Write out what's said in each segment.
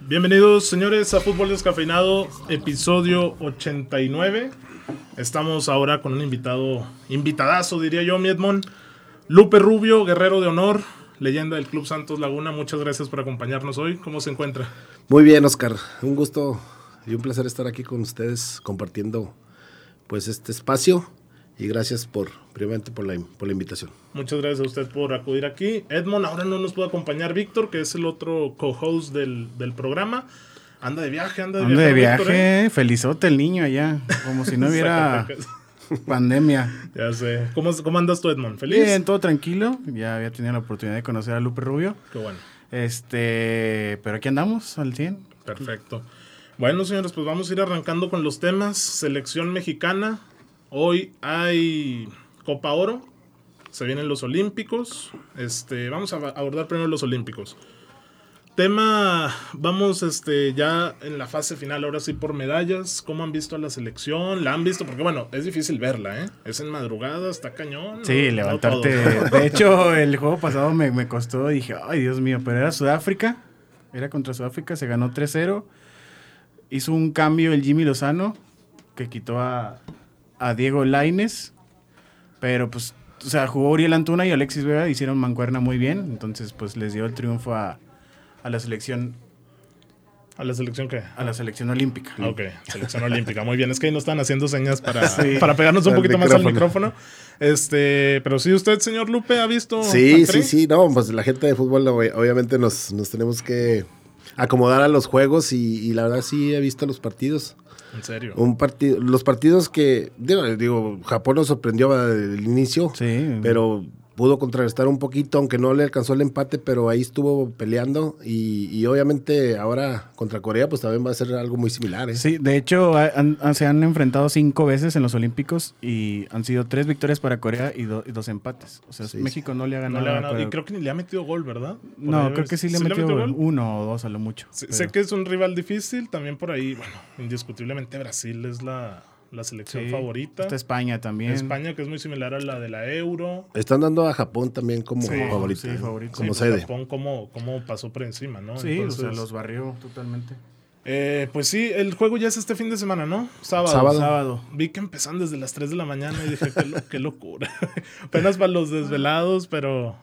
Bienvenidos, señores, a Fútbol Descafeinado, episodio 89. Estamos ahora con un invitado, invitadazo, diría yo, mi Edmond. Lupe Rubio, guerrero de honor, leyenda del Club Santos Laguna. Muchas gracias por acompañarnos hoy. ¿Cómo se encuentra? Muy bien, Oscar. Un gusto y un placer estar aquí con ustedes compartiendo pues este espacio y gracias por, primeramente por la, por la invitación. Muchas gracias a usted por acudir aquí. Edmond, ahora no nos puede acompañar Víctor, que es el otro co-host del, del, programa. Anda de viaje, anda de anda viaje. de viaje, ¿eh? felizote el niño allá, como si no hubiera pandemia. Ya sé. ¿Cómo, ¿Cómo andas tú, Edmond? ¿Feliz? Bien, todo tranquilo. Ya había tenido la oportunidad de conocer a Lupe Rubio. Qué bueno. Este, pero aquí andamos al 100. Perfecto. Bueno, señores, pues vamos a ir arrancando con los temas. Selección mexicana, Hoy hay Copa Oro, se vienen los Olímpicos. Este, vamos a abordar primero los Olímpicos. Tema, vamos este, ya en la fase final, ahora sí por medallas. ¿Cómo han visto a la selección? ¿La han visto? Porque bueno, es difícil verla, ¿eh? Es en madrugada, está cañón. Sí, no, levantarte. No de hecho, el juego pasado me, me costó, dije, ay Dios mío, pero era Sudáfrica, era contra Sudáfrica, se ganó 3-0. Hizo un cambio el Jimmy Lozano, que quitó a, a Diego Laines, pero pues, o sea, jugó Uriel Antuna y Alexis Vega, hicieron mancuerna muy bien, entonces pues les dio el triunfo a, a la selección. ¿A la selección qué? A la selección olímpica. Ok, selección olímpica. Muy bien, es que ahí nos están haciendo señas para, sí, para pegarnos un poquito más al micrófono. Este, pero sí, usted, señor Lupe, ha visto. Sí, sí, sí, no, pues la gente de fútbol obviamente nos, nos tenemos que acomodar a los juegos y, y la verdad sí he visto los partidos. ¿En serio? Un partido, los partidos que, digo, digo, Japón nos sorprendió al inicio, sí. pero pudo contrarrestar un poquito, aunque no le alcanzó el empate, pero ahí estuvo peleando y, y, obviamente ahora contra Corea pues también va a ser algo muy similar. ¿eh? Sí, de hecho han, se han enfrentado cinco veces en los Olímpicos y han sido tres victorias para Corea y, do, y dos empates. O sea, sí, México no le ha ganado. No le ha ganado. Y creo que ni le ha metido gol, ¿verdad? Por no, creo que sí le, ¿sí metió, le metió gol? uno o dos a lo mucho. Sí, sé que es un rival difícil, también por ahí, bueno, indiscutiblemente Brasil es la la selección sí, favorita. Está España también. España, que es muy similar a la de la Euro. Están dando a Japón también como sí, favorita. Sí, favorito. Como sí, pues sede. Japón como, como pasó por encima, ¿no? Sí, Entonces, o sea, los barrió totalmente. Eh, pues sí, el juego ya es este fin de semana, ¿no? Sábado. Sábado. Sábado. Vi que empezaron desde las 3 de la mañana y dije, qué, lo, qué locura. Apenas para los desvelados, pero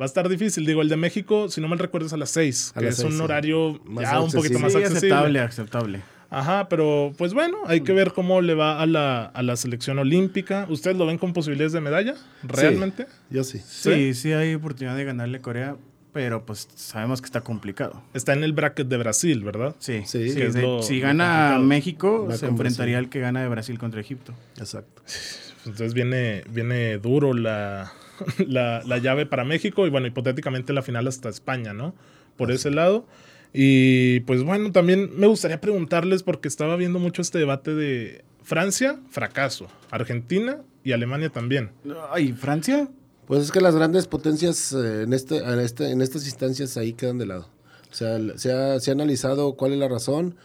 va a estar difícil. Digo, el de México, si no mal recuerdo, es a las 6, A que las es seis, un sí. horario Más ya un poquito más Sí, accesible. aceptable, aceptable. Ajá, pero pues bueno, hay que ver cómo le va a la, a la selección olímpica. ¿Ustedes lo ven con posibilidades de medalla? ¿Realmente? Yo sí. Sí, sí, hay oportunidad de ganarle Corea, pero pues sabemos que está complicado. Está en el bracket de Brasil, ¿verdad? Sí, Sí, sí, que es de- lo- si gana. México, se enfrentaría al que gana de Brasil contra Egipto. Exacto. Entonces viene, viene duro la, la, la llave para México y bueno, hipotéticamente la final hasta España, ¿no? Por ese lado. Y pues bueno, también me gustaría preguntarles porque estaba viendo mucho este debate de Francia, fracaso, Argentina y Alemania también. Ay, Francia, Pues es que las grandes potencias eh, en, este, en, este, en estas instancias ahí quedan de lado. O sea, se ha, se ha analizado cuál es la razón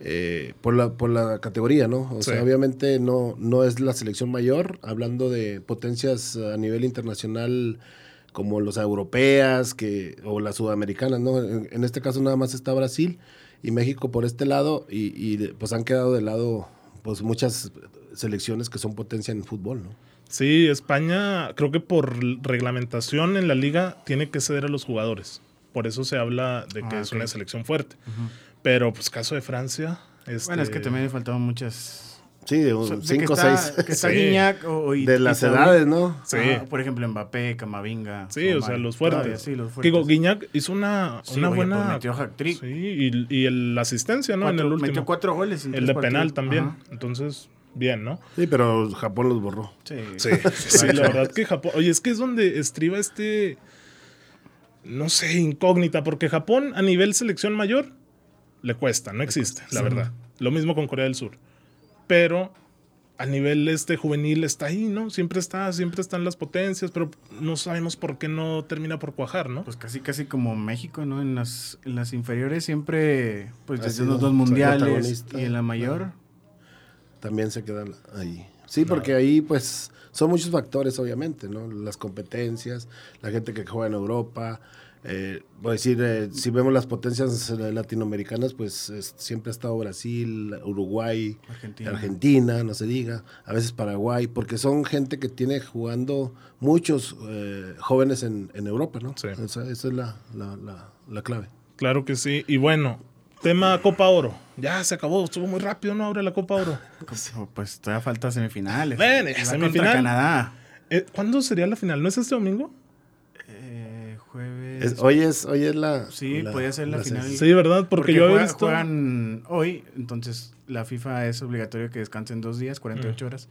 eh, por, la, por la categoría, ¿no? O Sí. sea, obviamente no, no es la selección mayor, hablando de potencias a nivel internacional como las europeas que, o las sudamericanas, ¿no? En, en este caso nada más está Brasil y México por este lado y, pues han quedado de lado pues muchas selecciones que son potencia en fútbol, ¿no? Sí, España creo que por reglamentación en la liga tiene que ceder a los jugadores. Por eso se habla de que Ah, es una selección fuerte. Pero pues caso de Francia... Este, bueno, es que también le faltaban muchas... Sí, de un de 5 o que está- 6. Que está Sí. Guiñac o, y- De las edades, ¿no? Sí. Ajá, por ejemplo, Mbappé, Camavinga. Sí, o sea, los fuertes. Todavía sí, los fuertes. Digo, Guiñac hizo una, Sí, una oye, buena... pues metió hat-trick. Sí, y, y el- la asistencia, ¿no? Cuatro- en el último. Metió cuatro goles. en el de penal también. Ajá. Entonces, bien, ¿no? Sí, pero Japón los borró. Sí, Sí, sí, la verdad que Japón... Oye, es que es donde estriba este... No sé, incógnita, porque Japón a nivel selección mayor le cuesta, no existe, la verdad. Lo mismo con Corea del Sur. Pero a nivel este juvenil está ahí, ¿no? Siempre está, siempre están las potencias, pero no sabemos por qué no termina por cuajar, ¿no? Pues casi casi como México, ¿no? En las, en las inferiores siempre, pues desde sido los dos mundiales y en la mayor. También se quedan ahí. Sí, porque ahí pues son muchos factores, obviamente, ¿no? Las competencias, la gente que juega en Europa, eh, voy a decir, eh, si vemos las potencias latinoamericanas, pues es- siempre ha estado Brasil, Uruguay, Argentina. Argentina. no se diga, a veces Paraguay, porque son gente que tiene jugando muchos eh, jóvenes en, en Europa, ¿no? Sí. Esa, esa es la, la, la- la clave. Claro que sí. Y bueno, tema Copa Oro. Ya se acabó, estuvo muy rápido, ¿no? Ahora la Copa Oro. Pues, pues todavía falta semifinales. Ven, semifinal. contra Canadá. Eh, ¿Cuándo sería la final? ¿No es este domingo? Es- hoy, es, hoy es la... Sí, podría ser la final. Sí, ¿verdad? Porque, yo he juega- visto... juegan hoy, entonces la FIFA es obligatorio que descansen dos días, 48 Mm. horas.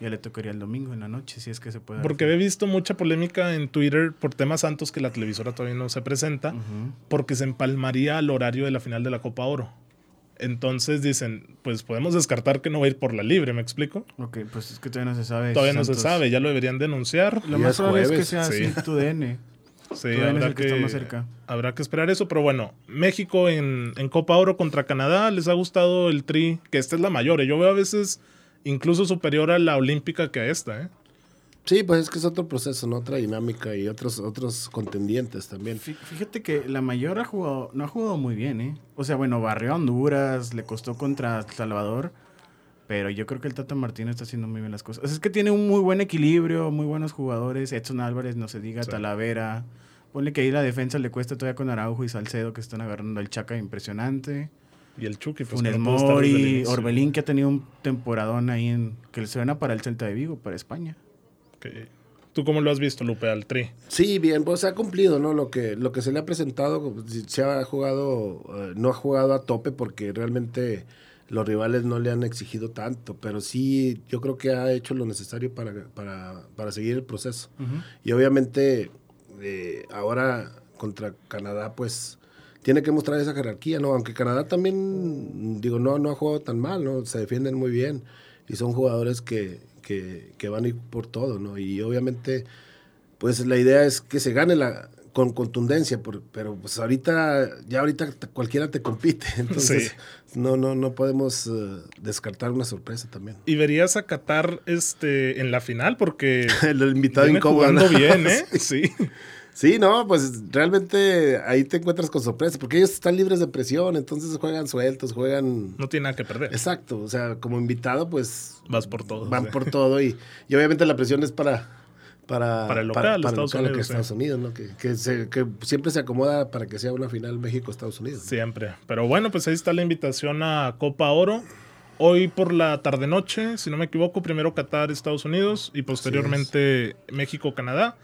Ya le tocaría el domingo en la noche, si es que se puede. Porque he visto mucha polémica en Twitter por temas santos que la televisora todavía no se presenta, porque se empalmaría al horario de la final de la Copa Oro. Entonces dicen, pues podemos descartar que no va a ir por la libre, ¿me explico? Ok, pues es que todavía no se sabe. Todavía no se sabe, ya lo deberían denunciar. Lo más probable es que sea sí. así tu DN. Sí, habrá el que está más cerca. habrá que esperar eso, pero bueno, México en, en Copa Oro contra Canadá, les ha gustado el tri, que esta es la mayor. ¿eh? Yo veo a veces incluso superior a la olímpica que a esta, ¿eh? Sí, pues es que es otro proceso, ¿no? Otra dinámica y otros, otros contendientes también. Fí- Fíjate que la mayor ha jugado, no ha jugado muy bien, ¿eh? O sea, bueno, barrió a Honduras, le costó contra Salvador, pero yo creo que el Tata Martínez está haciendo muy bien las cosas. O sea, es que tiene un muy buen equilibrio, muy buenos jugadores, Edson Álvarez, no se diga, Sí. Talavera. Ponle que ahí la defensa le cuesta todavía con Araujo y Salcedo que están agarrando al Chaca impresionante. Y el Chucky, pues Funes no Mori. Orbelín que ha tenido un temporadón ahí en que le suena para el Celta de Vigo, para España. Ok. ¿Tú cómo lo has visto, Lupe, al tri? Sí, bien, pues se ha cumplido, ¿no? Lo que, lo que se le ha presentado, si- se ha jugado, eh, no ha jugado a tope porque realmente los rivales no le han exigido tanto, pero sí yo creo que ha hecho lo necesario para, para, para seguir el proceso. Y obviamente eh, ahora contra Canadá, pues tiene que mostrar esa jerarquía, ¿no? Aunque Canadá también, digo, no, no ha jugado tan mal, ¿no? Se defienden muy bien y son jugadores que, que, que van a ir por todo, ¿no? Y obviamente, pues la idea es que se gane la con contundencia, por- pero pues ahorita, ya ahorita cualquiera te compite, entonces no, no, no podemos eh, descartar una sorpresa también. Y verías a Qatar este, en la final porque El invitado viene incómodo. jugando bien, ¿eh? Sí. Sí, no, pues realmente ahí te encuentras con sorpresa, porque ellos están libres de presión, entonces juegan sueltos, juegan... No tiene nada que perder. Exacto, o sea, como invitado, pues Vas por todo. van sí. por todo y, y obviamente la presión es para... Para, Para el local, Estados local, que Unidos, Estados sí. Unidos, ¿no? Que, que, se- que siempre se acomoda para que sea una final México-Estados Unidos. Siempre. Pero bueno, pues ahí está la invitación a Copa Oro. Hoy por la tarde-noche, si no me equivoco, primero Qatar, Estados Unidos y posteriormente México-Canadá.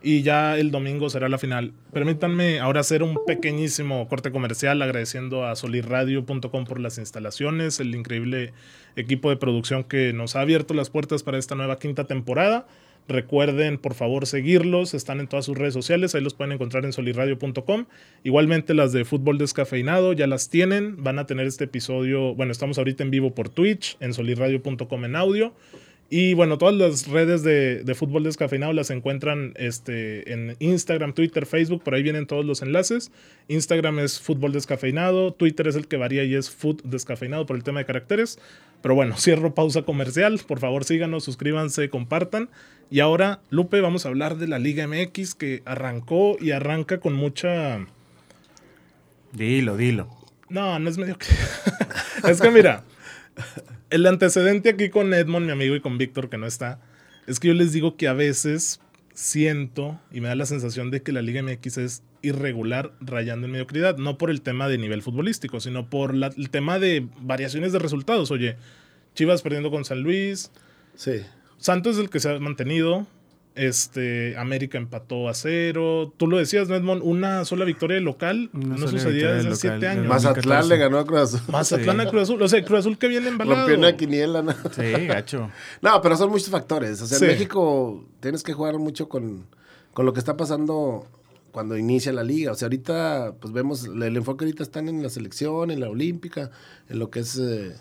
Y ya el domingo será la final. Permítanme ahora hacer un pequeñísimo corte comercial agradeciendo a solirradio.com por las instalaciones, el increíble equipo de producción que nos ha abierto las puertas para esta nueva quinta temporada. Recuerden, por favor, seguirlos. Están en todas sus redes sociales. Ahí los pueden encontrar en solirradio.com. Igualmente las de Fútbol Descafeinado ya las tienen. Van a tener este episodio. Bueno, estamos ahorita en vivo por Twitch, en solirradio.com en audio. Y bueno, todas las redes de, de Fútbol Descafeinado las encuentran este, en Instagram, Twitter, Facebook. Por ahí vienen todos los enlaces. Instagram es Fútbol Descafeinado. Twitter es el que varía y es Food Descafeinado por el tema de caracteres. Pero bueno, cierro pausa comercial. Por favor, síganos, suscríbanse, compartan. Y ahora, Lupe, vamos a hablar de la Liga MX que arrancó y arranca con mucha... Dilo, dilo. No, no es medio que... es que mira, el antecedente aquí con Edmond, mi amigo, y con Víctor, que no está, es que yo les digo que a veces siento y me da la sensación de que la Liga MX es irregular, rayando en mediocridad, no por el tema de nivel futbolístico, sino por la- el tema de variaciones de resultados. Oye, Chivas perdiendo con San Luis, Sí. Santos es el que se ha mantenido. Este, América empató a cero. Tú lo decías, ¿no, Edmond? Una sola victoria de local Una no sucedía desde de hace local, siete años. Más- Mazatlán 2014. le ganó a Cruz Azul. Mazatlán Sí. a Cruz Azul. O sea, Cruz Azul que viene embalado. Rompió una quiniela, ¿no? Sí, gacho. No, pero son muchos factores. O sea, Sí. en México tienes que jugar mucho con, con lo que está pasando cuando inicia la liga. O sea, ahorita, pues vemos, el enfoque ahorita está en la selección, en la olímpica, en lo que es eh,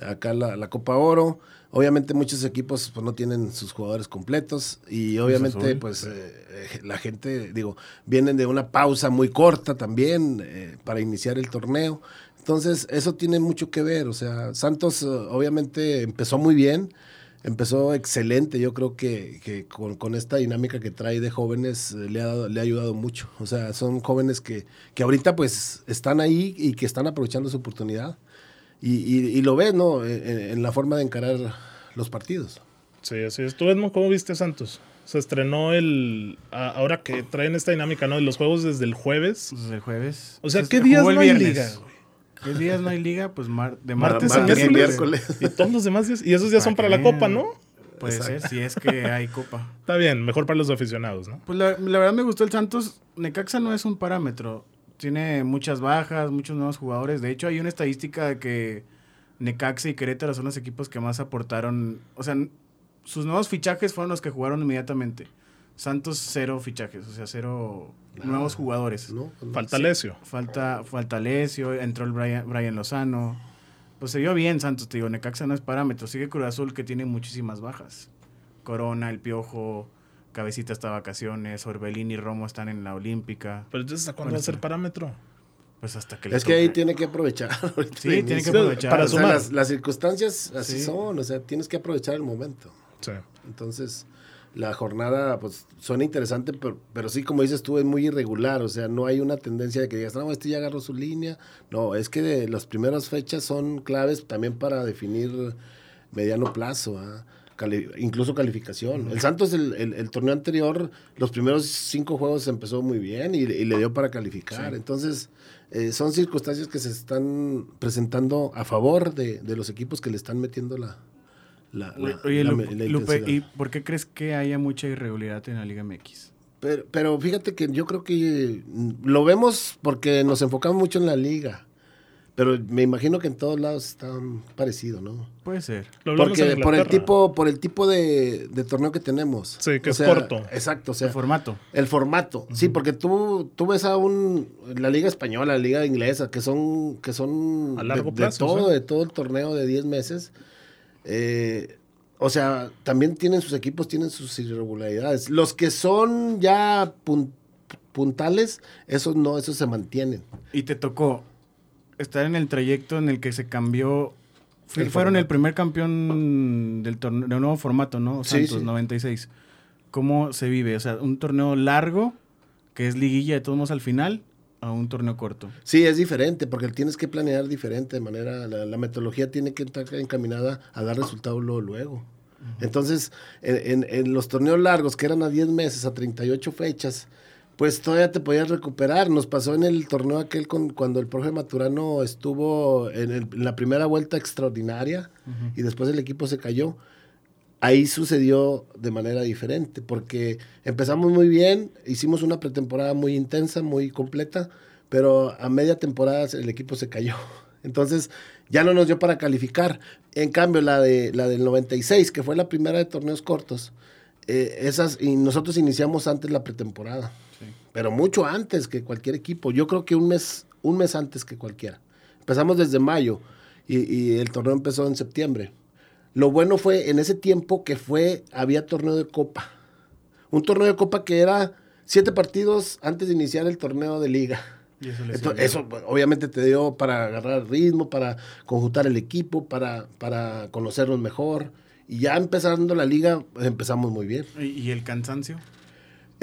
acá la, la Copa Oro. Obviamente muchos equipos pues no tienen sus jugadores completos y obviamente pues eh, eh, la gente, digo, vienen de una pausa muy corta también eh, para iniciar el torneo. Entonces, eso tiene mucho que ver. O sea, Santos eh, obviamente empezó muy bien. empezó excelente. Yo creo que, que con, con esta dinámica que trae de jóvenes le ha, dado- le ha ayudado mucho. O sea, son jóvenes que, que ahorita pues están ahí y que están aprovechando su oportunidad. Y, y- y lo ves, ¿no? En, en la forma de encarar los partidos. Sí, así es. ¿Tú, Edmond, cómo viste a Santos? Se estrenó el... a- ahora que traen esta dinámica, ¿no? De los juegos desde el jueves. Desde el jueves. O sea, Pues, ¿qué días no hay liga, güey? ¿Qué días no hay liga? Pues mar- de Martes, martes, y a miércoles. miércoles. Y todos los demás días. Y esos días son para la copa, ¿no? Puede ser, si es que hay copa. Está bien, mejor para los aficionados, ¿no? Pues la, la verdad me gustó el Santos. Necaxa no es un parámetro. Tiene muchas bajas, muchos nuevos jugadores. De hecho, hay una estadística de que Necaxa y Querétaro son los equipos que más aportaron. O sea, sus nuevos fichajes fueron los que jugaron inmediatamente. Santos cero fichajes, o sea, cero nuevos jugadores. ¿no? Falta Sí. Lesio. Falta, falta Lesio, entró el Brian, Brian Lozano. Pues se vio bien Santos, te digo, Necaxa no es parámetro. Sigue Cruz Azul que tiene muchísimas bajas. Corona, El Piojo, Cabecita está de vacaciones, Orbelín y Romo están en la Olímpica. Pero entonces, ¿hasta cuándo Bueno, va a ser parámetro? Pues hasta que le Es que ahí tiene que aprovechar. Sí, tiene que aprovechar. Para O sea, las, las circunstancias así Sí. son, o sea, tienes que aprovechar el momento. Sí. Entonces, la jornada, pues, suena interesante, pero, pero sí, como dices tú, es muy irregular. O sea, no hay una tendencia de que digas, no, este ya agarró su línea. No, es que de las primeras fechas son claves también para definir mediano plazo, ¿ah? Cali- incluso calificación. El Santos, el, el- el torneo anterior, los primeros cinco juegos empezó muy bien y, y le dio para calificar. Sí. Entonces, eh, son circunstancias que se están presentando a favor de, de los equipos que le están metiendo la, la, la- Oye, la- Lu- la Lupe. ¿y por qué crees que haya mucha irregularidad en la Liga MX? Pero, pero fíjate que yo creo que mm, lo vemos porque nos enfocamos mucho en la liga. Pero me imagino que en todos lados está parecido, ¿no? Puede ser. Lo Porque por el tipo, por el tipo de, de torneo que tenemos. Sí, que O es sea, corto. Exacto, o sea, El formato. el formato. Sí, porque tú, tú ves a un la liga española, la liga inglesa, que son, que son A largo de, de plazo, todo, sí. de todo el torneo de 10 meses. Eh, o sea, también tienen sus equipos, tienen sus irregularidades. Los que son ya pun- puntales, esos no, esos se mantienen. Y te tocó estar en el trayecto en el que se cambió. El fueron formato. el primer campeón del torneo, de un nuevo formato, ¿no? Sí, Santos, sí. 96. ¿Cómo se vive? O sea, un torneo largo, que es liguilla de todos modos al final, a un torneo corto. Sí, es diferente, porque tienes que planear diferente de manera, la, la metodología tiene que estar encaminada a dar resultados luego. luego. Entonces, en, en- en los torneos largos, que eran a 10 meses, a 38 fechas, pues todavía te podías recuperar. Nos pasó en el torneo aquel con, cuando el profe Maturano estuvo en, el- en la primera vuelta extraordinaria y después el equipo se cayó. Ahí sucedió de manera diferente, porque empezamos muy bien, hicimos una pretemporada muy intensa, muy completa, pero a media temporada el equipo se cayó. Entonces ya no nos dio para calificar. En cambio, la, de, la del 96, que fue la primera de torneos cortos, eh, esas, y nosotros iniciamos antes la pretemporada. Pero mucho antes que cualquier equipo. Yo creo que un mes, un mes antes que cualquiera. Empezamos desde mayo y, y el torneo empezó en septiembre. Lo bueno fue en ese tiempo que fue, había torneo de copa. Un torneo de copa que era siete partidos antes de iniciar el torneo de liga. Y eso Entonces, obviamente te dio para agarrar ritmo, para conjuntar el equipo, para, para conocernos mejor. Y ya empezando la liga, pues, empezamos muy bien. ¿Y, y el cansancio?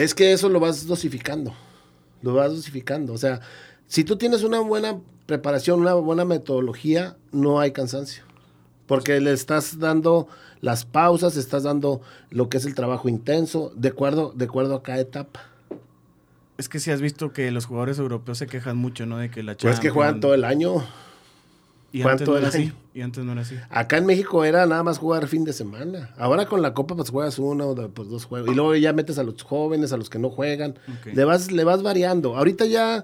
Es que eso lo vas dosificando. Lo vas dosificando. O sea, si tú tienes una buena preparación, una buena metodología, no hay cansancio. Porque le estás dando las pausas, estás dando lo que es el trabajo intenso, de acuerdo, de acuerdo a cada etapa. Es que si has visto que los jugadores europeos se quejan mucho, ¿no? De que la Pues es que juegan Champions- todo el año. Y antes no era el así. Y antes no era así. Acá en México era nada más jugar fin de semana. Ahora con la Copa pues juegas uno o pues, dos juegos. Y luego ya metes a los jóvenes, a los que no juegan. Le, vas, le vas variando. Ahorita ya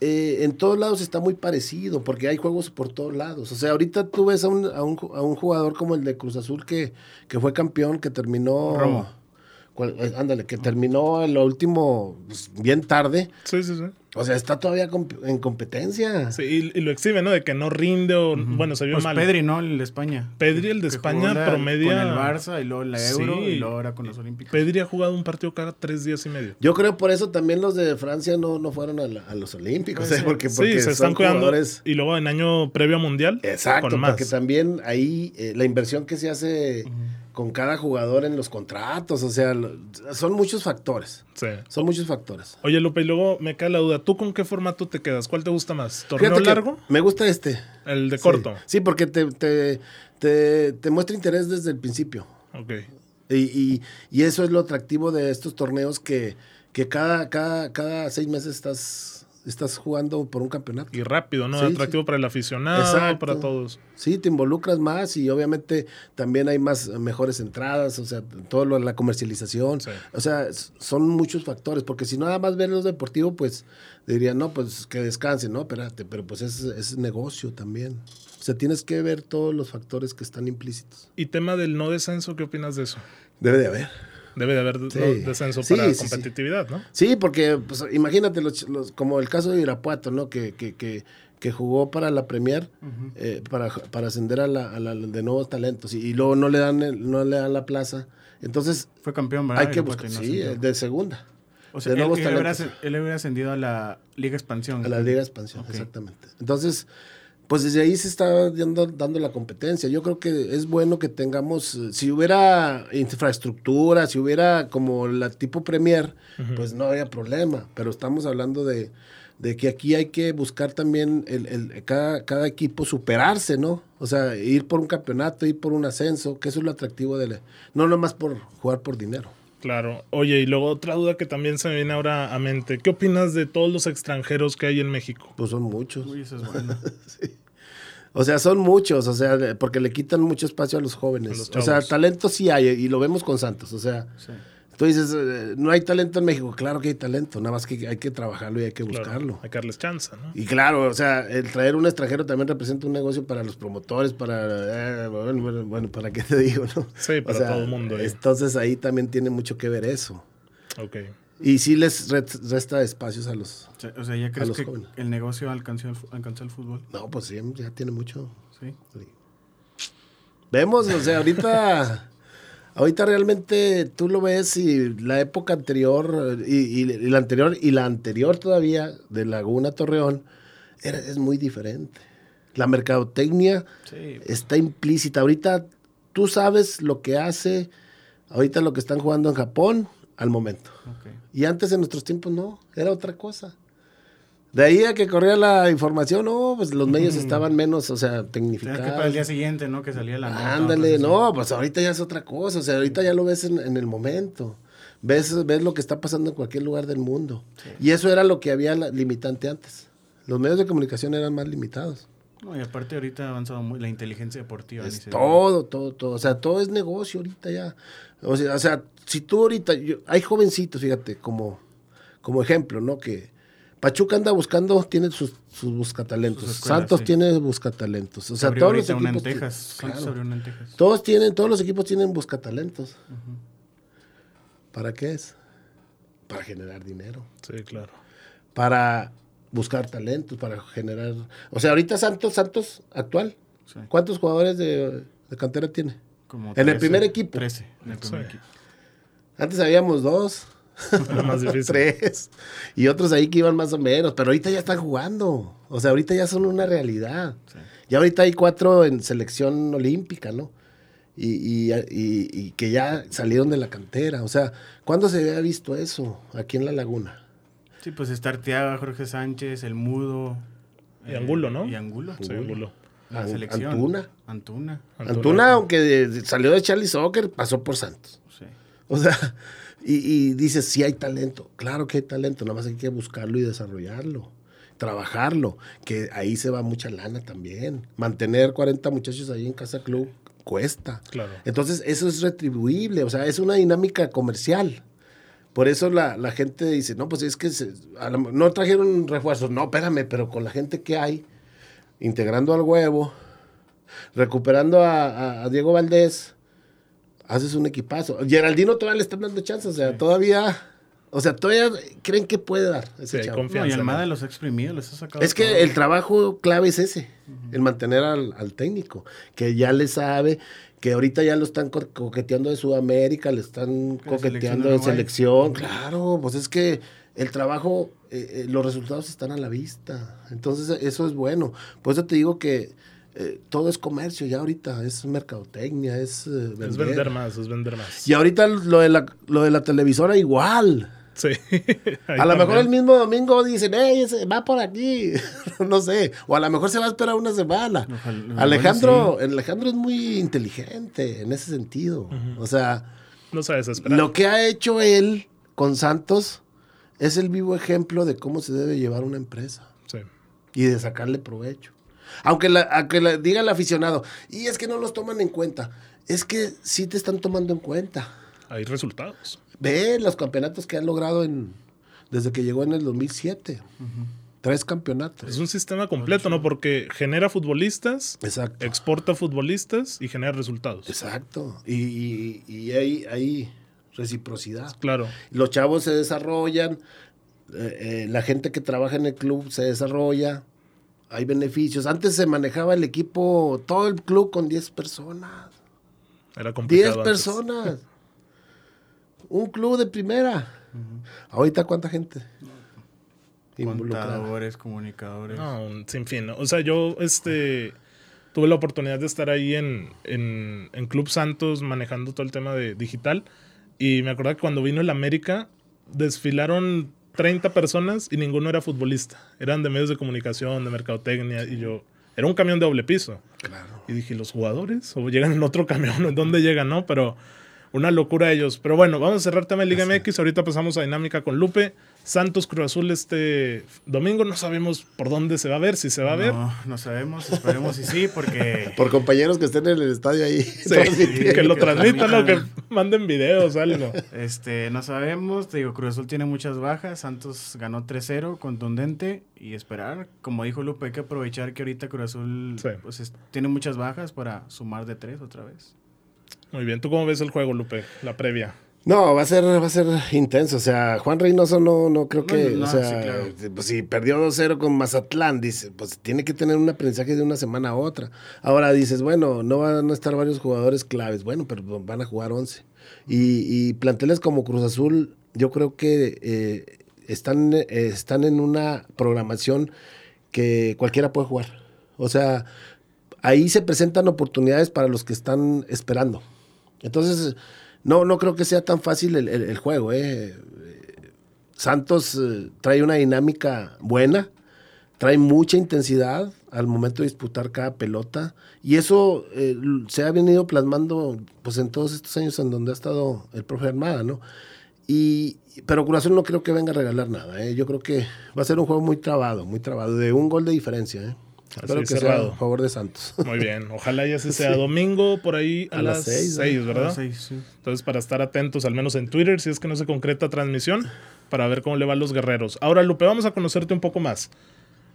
eh, en todos lados está muy parecido porque hay juegos por todos lados. O sea, ahorita tú ves a un, a un, a un jugador como el de Cruz Azul que, que fue campeón, que terminó... Romo. cual- eh, ándale, que terminó en lo último pues, bien tarde. Sí, sí, sí. O sea, está todavía comp- en competencia. Sí, y, y lo exhibe, ¿no? De que no rinde o, bueno, se vio Pues mal. Pedri, ¿no? El de España. Pedri, el de Que España, jugó la- promedia- Con el Barça y luego la Euro Sí. y luego ahora con los Olímpicos. Pedri ha jugado un partido cada tres días y medio. Yo creo por eso también los de Francia no, no fueron a, la- a los Olímpicos. ¿eh? ser. Porque, porque sí, se están cuidando. jugadores- Y luego en año previo a Mundial. Exacto, con más. porque también ahí eh, la inversión que se hace con cada jugador en los contratos, o sea, son muchos factores. Sí. Son muchos factores. Oye, Lupe, y luego me cae la duda. ¿Tú con qué formato te quedas? ¿Cuál te gusta más? ¿Torneo Fíjate largo? Me gusta este. El de Sí. corto. Sí, porque te, te, te, te muestra interés desde el principio. Ok. Y, y, y eso es lo atractivo de estos torneos que, que cada, cada, cada seis meses estás, estás jugando por un campeonato. Y rápido, ¿no? Sí, Atractivo sí. para el aficionado, Exacto. para todos. Sí, te involucras más y obviamente también hay más mejores entradas, o sea, todo lo, la comercialización. Sí. O sea, son muchos factores, porque si nada más ven los deportivos, pues dirían, no, pues que descansen, no, espérate, pero pues es, es negocio también. O sea, tienes que ver todos los factores que están implícitos. Y tema del no descenso, ¿qué opinas de eso? Debe de haber. Debe de haber Sí. descenso Sí, para sí, competitividad, ¿no? Sí, porque pues, imagínate, los, los- como el caso de Irapuato, ¿no? Que, que, que, que jugó para la Premier, eh, para, para ascender a la, a la- de nuevos talentos, y, y luego no le dan el- no le dan la plaza. Entonces, Fue campeón, ¿verdad? hay que buscar, no sí, ascendió. de segunda, O sea, de él, nuevos él hubiera, talentos. él hubiera ascendido a la Liga Expansión. a la Liga Expansión, Ok. exactamente. Entonces, pues desde ahí se está dando, dando la competencia. Yo creo que es bueno que tengamos, eh, si hubiera infraestructura, si hubiera como la tipo Premier, pues no había problema. Pero estamos hablando de, de que aquí hay que buscar también el, el- cada, cada equipo superarse, ¿no? O sea, ir por un campeonato, ir por un ascenso, que eso es lo atractivo de la- no nomás por jugar por dinero. Claro. Oye, y luego otra duda que también se me viene ahora a mente. ¿Qué opinas de todos los extranjeros que hay en México? Pues son muchos. Uy, eso es bueno. O sea, son muchos, o sea, porque le quitan mucho espacio a los jóvenes. A los o sea, talento sí hay y lo vemos con Santos. O sea, Sí. Tú dices, eh, no hay talento en México. Claro que hay talento, nada más que hay que trabajarlo y hay que Claro, buscarlo. hay que darles chance, ¿no? Y claro, o sea, el traer un extranjero también representa un negocio para los promotores, para, eh, bueno, bueno, bueno, ¿para qué te digo, no? Sí, O para sea, todo el mundo. ¿eh? Entonces ahí también tiene mucho que ver eso. Ok. Y sí les re- resta espacios a los... O sea, ¿ya crees los que jóvenes. el negocio alcanzó el, alcanzó el fútbol? No, pues sí, ya tiene mucho. Sí. Vemos, o sea, ahorita, ahorita realmente tú lo ves y la época anterior y, y- y la anterior y la anterior todavía de Laguna Torreón era, es muy diferente. La mercadotecnia Sí. está implícita. Ahorita tú sabes lo que hace, ahorita lo que están jugando en Japón al momento. Y antes en nuestros tiempos no, era otra cosa. De ahí a que corría la información, no, pues los medios estaban menos, o sea, tecnificados. que para el día siguiente, ¿no? Que salía la nota. Ándale, así. no, pues ahorita ya es otra cosa, o sea, ahorita ya lo ves en, en el momento. Ves, ves lo que está pasando en cualquier lugar del mundo. Y eso era lo que había la- limitante antes. Los medios de comunicación eran más limitados. No, y aparte ahorita ha avanzado muy la inteligencia deportiva. Es todo, todo, todo. O sea, todo es negocio ahorita ya. O sea, o sea si tú ahorita, yo- hay jovencitos, fíjate, como, como ejemplo, ¿no? Que Pachuca anda buscando, tiene sus, sus buscatalentos. Sus escuelas, Santos sí. tiene buscatalentos. O Se sea, abrió todos los ahorita una en equipos. Texas. ti- Santos claro. abrió una en Texas. Todos tienen, todos los equipos tienen buscatalentos. ¿Para qué es? Para generar dinero. Sí, claro. Para buscar talentos, para generar. O sea, ahorita Santos, Santos actual. Sí. ¿Cuántos jugadores de, de cantera tiene? Como En el primer equipo. 13 en el primer Sí. equipo. Antes habíamos dos, Más difícil. tres, y otros ahí que iban más o menos, pero ahorita ya están jugando. O sea, ahorita ya son una realidad. Sí. Ya ahorita hay cuatro en selección olímpica, ¿no? Y, y- y- y que ya salieron de la cantera. O sea, ¿cuándo se había visto eso aquí en La Laguna? Sí, pues está Arteaga, Jorge Sánchez, El Mudo. Y Angulo, ¿no? Y Angulo. Sí, Angulo. La selección. Antuna. Antuna. Antuna, aunque de- salió de Charlie Soccer, pasó por Santos. Sí. O sea, y, y dices, sí hay talento. Claro que hay talento, nada más hay que buscarlo y desarrollarlo. Trabajarlo, que ahí se va mucha lana también. Mantener 40 muchachos ahí en Casa Club cuesta. Claro. Entonces, eso es retribuible, o sea, es una dinámica comercial. Por eso la, la gente dice, no, pues es que se- no trajeron refuerzos. No, espérame, pero con la gente que hay, integrando al huevo, recuperando a, a- a Diego Valdés, haces un equipazo. Geraldino todavía le están dando chance, o sea, todavía, o sea, todavía creen que puede dar ese Sí, chavo. confianza. No, y Almada los ha exprimido, les ha sacado. Es que todo. el trabajo clave es ese, el mantener al, al técnico, que ya le sabe, que ahorita ya lo están co- coqueteando de Sudamérica, le están coqueteando de selección, claro, pues es que el trabajo, eh, eh, los resultados están a la vista, entonces eso es bueno. Por eso te digo que eh, todo es comercio ya ahorita, es mercadotecnia, es eh, vender. Es vender más, es vender más. Y ahorita lo de la, lo de la televisora igual. Sí. a lo mejor el mismo domingo dicen, hey, ese va por aquí. no sé. O a lo mejor se va a esperar una semana. Ojalá- Alejandro, Alejandro es muy inteligente en ese sentido. O sea, No sabes esperar. lo que ha hecho él con Santos es el vivo ejemplo de cómo se debe llevar una empresa Sí. y de sacarle provecho. Aunque, la, aunque la- diga el aficionado, y es que no los toman en cuenta. Es que sí te están tomando en cuenta. Hay resultados. Ve los campeonatos que han logrado en, desde que llegó en el 2007. Tres campeonatos. Es un sistema completo, ¿no? Porque genera futbolistas, Exacto. exporta futbolistas y genera resultados. Exacto. Y, y- y hay, hay reciprocidad. Claro. Los chavos se desarrollan, eh, eh, la gente que trabaja en el club se desarrolla, hay beneficios. Antes se manejaba el equipo, todo el club con 10 personas. Era 10 complicado. antes. personas. Un club de primera. Ahorita cuánta gente. Contadores, comunicadores. No, un sinfín. ¿no? O sea, yo este, tuve la oportunidad de estar ahí en, en, en Club Santos manejando todo el tema de digital. Y me acuerdo que cuando vino el América, desfilaron 30 personas y ninguno era futbolista. Eran de medios de comunicación, de mercadotecnia. Y yo, era un camión de doble piso. Claro. Y dije, ¿los jugadores? ¿O llegan en otro camión? ¿En dónde llegan? No, pero una locura ellos. Pero bueno, vamos a cerrar tema de Liga MX. Ahorita pasamos a dinámica con Lupe. Santos Cruz Azul este domingo. No sabemos por dónde se va a ver, si se va a ver. No, no sabemos, esperemos y sí, porque Por compañeros que estén en el estadio ahí. Sí, que lo transmitan o que manden videos, algo. este, no sabemos. Te digo, Cruz Azul tiene muchas bajas. Santos ganó 3-0, contundente. Y esperar, como dijo Lupe, hay que aprovechar que ahorita Cruz Azul Sí. pues, es- tiene muchas bajas para sumar de tres otra vez. Muy bien, ¿tú cómo ves el juego, Lupe? La previa. No, va a ser, va a ser intenso. O sea, Juan Reynoso no, no creo No, que. no, o sea, sí, claro. pues si perdió 2-0 con Mazatlán, dice, pues tiene que tener un aprendizaje de una semana a otra. Ahora dices, bueno, no van a estar varios jugadores claves. Bueno, pero van a jugar 11. Y, y planteles como Cruz Azul, yo creo que eh, están, eh, están en una programación que cualquiera puede jugar. O sea, ahí se presentan oportunidades para los que están esperando. Entonces, no, no creo que sea tan fácil el, el- juego. ¿eh? Santos eh, trae una dinámica buena, trae mucha intensidad al momento de disputar cada pelota y eso eh, se ha venido plasmando pues en todos estos años en donde ha estado el profe Armada, ¿no? Y, pero Azul no creo que venga a regalar nada, ¿eh? yo creo que va a ser un juego muy trabado, muy trabado, de un gol de diferencia. ¿eh? Espero que cerrado. sea a favor de Santos. Muy bien, ojalá ya se sea domingo por ahí a, A las las seis, 6, ¿no? ¿verdad? Sí, sí. Entonces, para estar atentos, al menos en Twitter, si es que no se concreta transmisión, para ver cómo le van los guerreros. Ahora, Lupe, vamos a conocerte un poco más.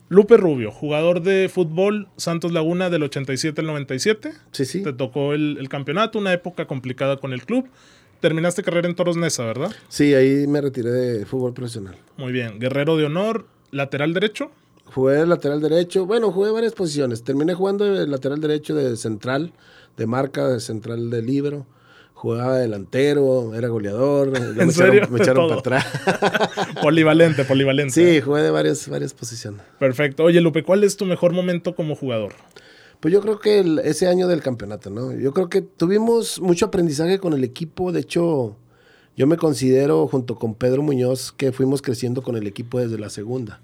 Lupe Rubio, jugador de fútbol Santos Laguna del 87 al 97. Sí, sí. Te tocó el, el campeonato, una época complicada con el club. Terminaste carrera en Toros Nesa, ¿verdad? Sí, ahí me retiré de fútbol profesional. Muy bien. Guerrero de honor, lateral derecho. Jugué de lateral derecho. Bueno, jugué varias posiciones. Terminé jugando de lateral derecho de central, de marca, de central de libro. Jugaba delantero, era goleador. ¿En me serio? echaron, me echaron para atrás. Polivalente, polivalente. sí, jugué de varias, varias posiciones. Perfecto. Oye, Lupe, ¿cuál es tu mejor momento como jugador? Pues yo creo que el- ese año del campeonato, ¿no? Yo creo que tuvimos mucho aprendizaje con el equipo. De hecho, yo me considero, junto con Pedro Muñoz, que fuimos creciendo con el equipo desde la segunda.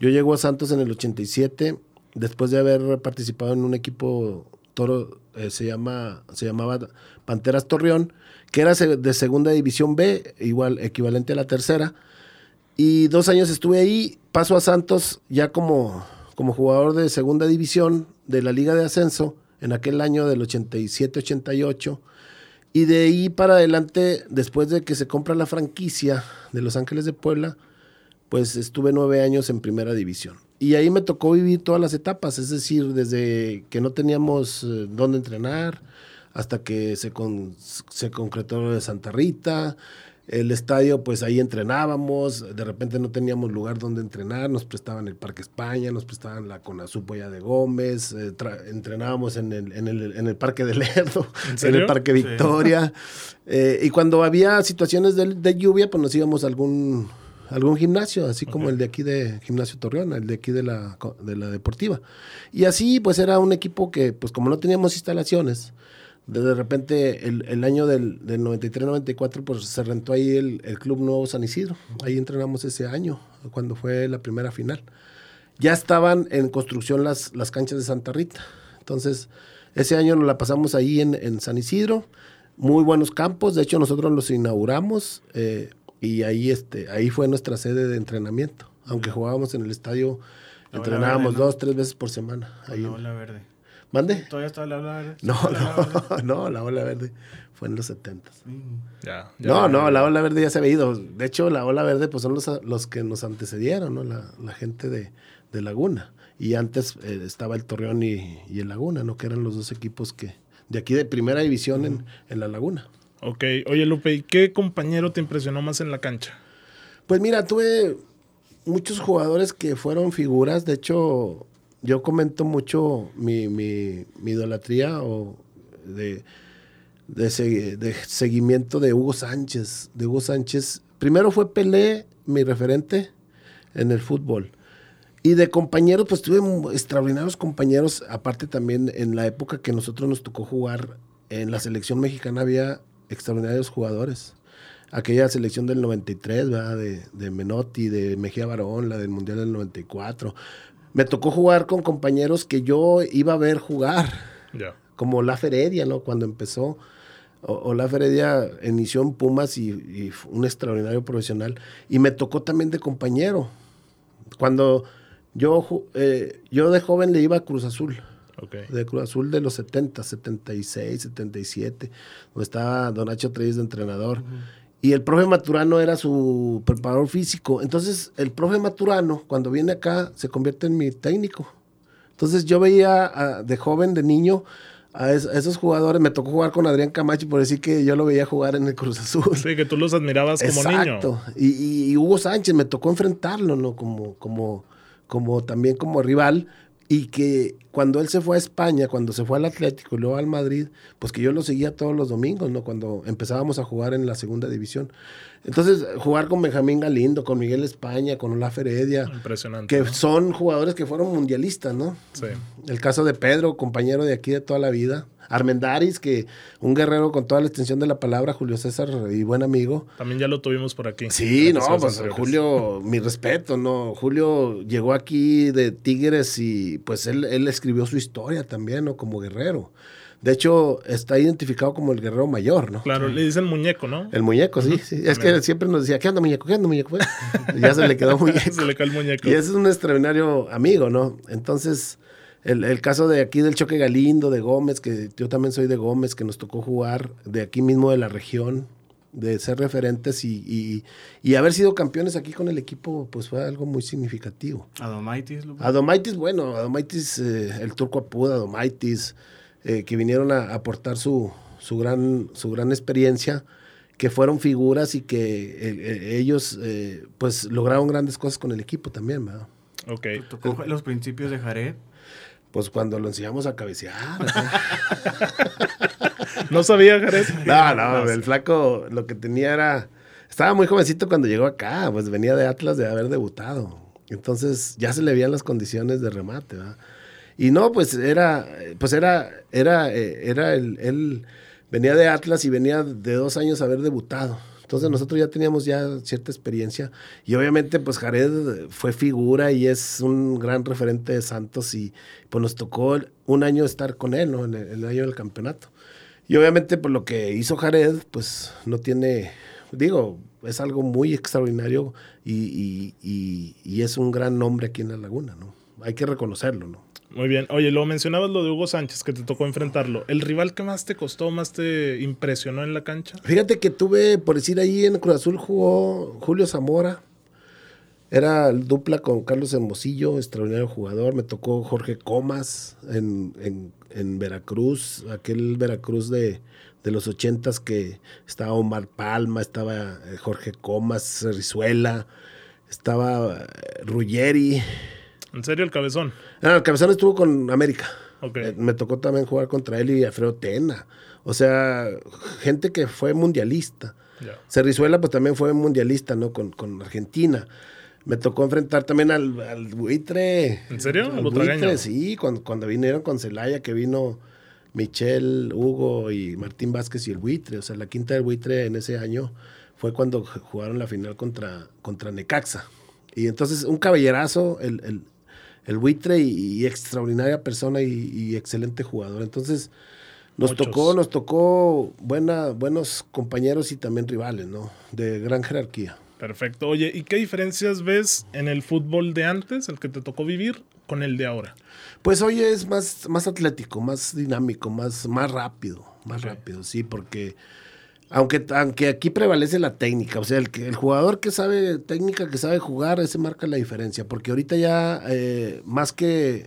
Yo llego a Santos en el 87, después de haber participado en un equipo toro, eh, se, llama, se llamaba Panteras Torreón, que era de segunda división B, igual equivalente a la tercera. Y dos años estuve ahí, paso a Santos ya como, como jugador de segunda división de la Liga de Ascenso en aquel año del 87-88. Y de ahí para adelante, después de que se compra la franquicia de Los Ángeles de Puebla, pues estuve nueve años en primera división. Y ahí me tocó vivir todas las etapas, es decir, desde que no teníamos eh, dónde entrenar, hasta que se, con- se concretó lo de Santa Rita, el estadio, pues ahí entrenábamos, de repente no teníamos lugar donde entrenar, nos prestaban el Parque España, nos prestaban la Conazú Polla de Gómez, eh, entrenábamos en el, en, el, en el Parque de Lerdo, ¿En el Parque Victoria, eh, y cuando había situaciones de, de lluvia, pues nos íbamos a algún algún gimnasio, así como el de aquí de Gimnasio Torreón, el de aquí de la, de la deportiva. Y así pues era un equipo que pues como no teníamos instalaciones, de, de repente el, el año del, del 93-94 pues se rentó ahí el, el Club Nuevo San Isidro. Ahí entrenamos ese año, cuando fue la primera final. Ya estaban en construcción las, las canchas de Santa Rita. Entonces, ese año nos la pasamos ahí en, en San Isidro. Muy buenos campos. De hecho, nosotros los inauguramos eh, y ahí, este, ahí fue nuestra sede de entrenamiento. Aunque jugábamos en el estadio, La entrenábamos Verde, ¿no? dos, tres veces por semana. Ahí La ola verde. ¿Mande? ¿Todavía está la ola verde? No, ¿Está la ola verde? no, no, la ola verde fue en los 70. Mm. Ya, ya. No, no, la ola verde ya se había ido. De hecho, la ola verde pues son los, los que nos antecedieron, ¿no? La, la gente de, de Laguna. Y antes eh, estaba el Torreón y, y el Laguna, ¿no? Que eran los dos equipos que de aquí de primera división en, en la Laguna. Ok, oye Lupe, ¿y qué compañero te impresionó más en la cancha? Pues mira, tuve muchos jugadores que fueron figuras. De hecho, yo comento mucho mi, mi, mi idolatría o de, de, de seguimiento de Hugo Sánchez. De Hugo Sánchez. Primero fue Pelé, mi referente en el fútbol. Y de compañeros, pues tuve extraordinarios compañeros. Aparte también en la época que nosotros nos tocó jugar en la selección mexicana había extraordinarios jugadores. Aquella selección del 93, ¿verdad? De, de Menotti, de Mejía Barón, la del Mundial del 94. Me tocó jugar con compañeros que yo iba a ver jugar Ya. como La Heredia, ¿no? Cuando empezó, o, o La Heredia inició en Pumas y, y fue un extraordinario profesional. Y me tocó también de compañero. Cuando yo, eh, yo de joven le iba a Cruz Azul, Ok. de Cruz Azul de los 70, 76, 77, donde estaba Don Nacho Treyes de entrenador. Y el profe Maturano era su preparador físico. Entonces, el profe Maturano, cuando viene acá, se convierte en mi técnico. Entonces, yo veía a- de joven, de niño, a, es- a esos jugadores. Me tocó jugar con Adrián Camacho, por decir que yo lo veía jugar en el Cruz Azul. Sí, que tú los admirabas como Exacto. niño. Y, y- y Hugo Sánchez me tocó enfrentarlo, ¿no? Como, como, como también como rival. Y que cuando él se fue a España, cuando se fue al Atlético y luego al Madrid, pues que yo lo seguía todos los domingos, ¿no? Cuando empezábamos a jugar en la segunda división. Entonces, jugar con Benjamín Galindo, con Miguel España, con Olaf Heredia, Impresionante. que ¿no? son jugadores que fueron mundialistas, ¿no? Sí. El caso de Pedro, compañero de aquí de toda la vida. Armendaris, que un guerrero con toda la extensión de la palabra, Julio César y buen amigo. También ya lo tuvimos por aquí. Sí, no, pues anteriores. Julio, mi respeto, no. Julio llegó aquí de Tigres y pues él, él escribió su historia también, ¿no? Como guerrero. De hecho, está identificado como el guerrero mayor, ¿no? Claro, le dicen muñeco, ¿no? El muñeco, sí, sí. Es que siempre nos decía, ¿qué onda, muñeco? ¿Qué onda, muñeco? Ya se le quedó muñeco. Se le cae el muñeco. Y ese es un extraordinario amigo, ¿no? Entonces, el, el caso de aquí del Choque Galindo, de Gómez, que yo también soy de Gómez, que nos tocó jugar de aquí mismo de la región, de ser referentes y, y- y haber sido campeones aquí con el equipo, pues fue algo muy significativo. Adomaitis, Lupe. Adomaitis, bueno, Adomaitis, eh, el turco Apuda, Adomaitis, eh, que vinieron a aportar su, su, gran, su gran experiencia, que fueron figuras y que eh, eh, ellos eh, pues lograron grandes cosas con el equipo también, ¿verdad? Ok. Tocó los principios de Jared. Pues cuando lo enseñamos a cabecear. No sabía, Jared. no, no, el flaco lo que tenía era... Estaba muy jovencito cuando llegó acá, pues venía de Atlas de haber debutado. Entonces ya se le veían las condiciones de remate, ¿verdad? Y no, pues era, pues era, era, eh, era el, él venía de Atlas y venía de dos años haber debutado. Entonces nosotros ya teníamos ya cierta experiencia y obviamente pues Jared fue figura y es un gran referente de Santos y pues nos tocó un año estar con él, ¿no? En el, el año del campeonato. Y obviamente por lo que hizo Jared pues no tiene, digo, es algo muy extraordinario y, y- y- y es un gran nombre aquí en la laguna, ¿no? Hay que reconocerlo, ¿no? Muy bien. Oye, lo mencionabas lo de Hugo Sánchez, que te tocó enfrentarlo. ¿El rival que más te costó, más te impresionó en la cancha? Fíjate que tuve, por decir ahí en Cruz Azul jugó Julio Zamora. Era el dupla con Carlos Hermosillo, extraordinario jugador. Me tocó Jorge Comas en, en- en Veracruz, aquel Veracruz de, de los ochentas que estaba Omar Palma, estaba eh, Jorge Comas, Rizuela, estaba eh, Ruggeri. ¿En serio el cabezón? Ah, el Cabezón estuvo con América. Eh, me tocó también jugar contra él y Alfredo Tena. O sea, gente que fue mundialista. Cerrizuela pues también fue mundialista, ¿no? Con, con Argentina. Me tocó enfrentar también al, al buitre. ¿En serio? Al buitre, sí, cuando, cuando vinieron con Celaya, que vino Michel, Hugo y Martín Vázquez y el buitre. O sea, la quinta del buitre en ese año fue cuando jugaron la final contra, contra Necaxa. Y entonces un caballerazo, el, el, el buitre y, y extraordinaria persona y, y excelente jugador. Entonces nos Muchos. tocó, nos tocó buena, buenos compañeros y también rivales, ¿no? De gran jerarquía. Perfecto. Oye, ¿y qué diferencias ves en el fútbol de antes, el que te tocó vivir, con el de ahora? Pues hoy es más, más atlético, más dinámico, más, más rápido, más rápido, sí, porque aunque, aunque aquí prevalece la técnica, o sea, el, el jugador que sabe técnica, que sabe jugar, ese marca la diferencia, porque ahorita ya eh, más que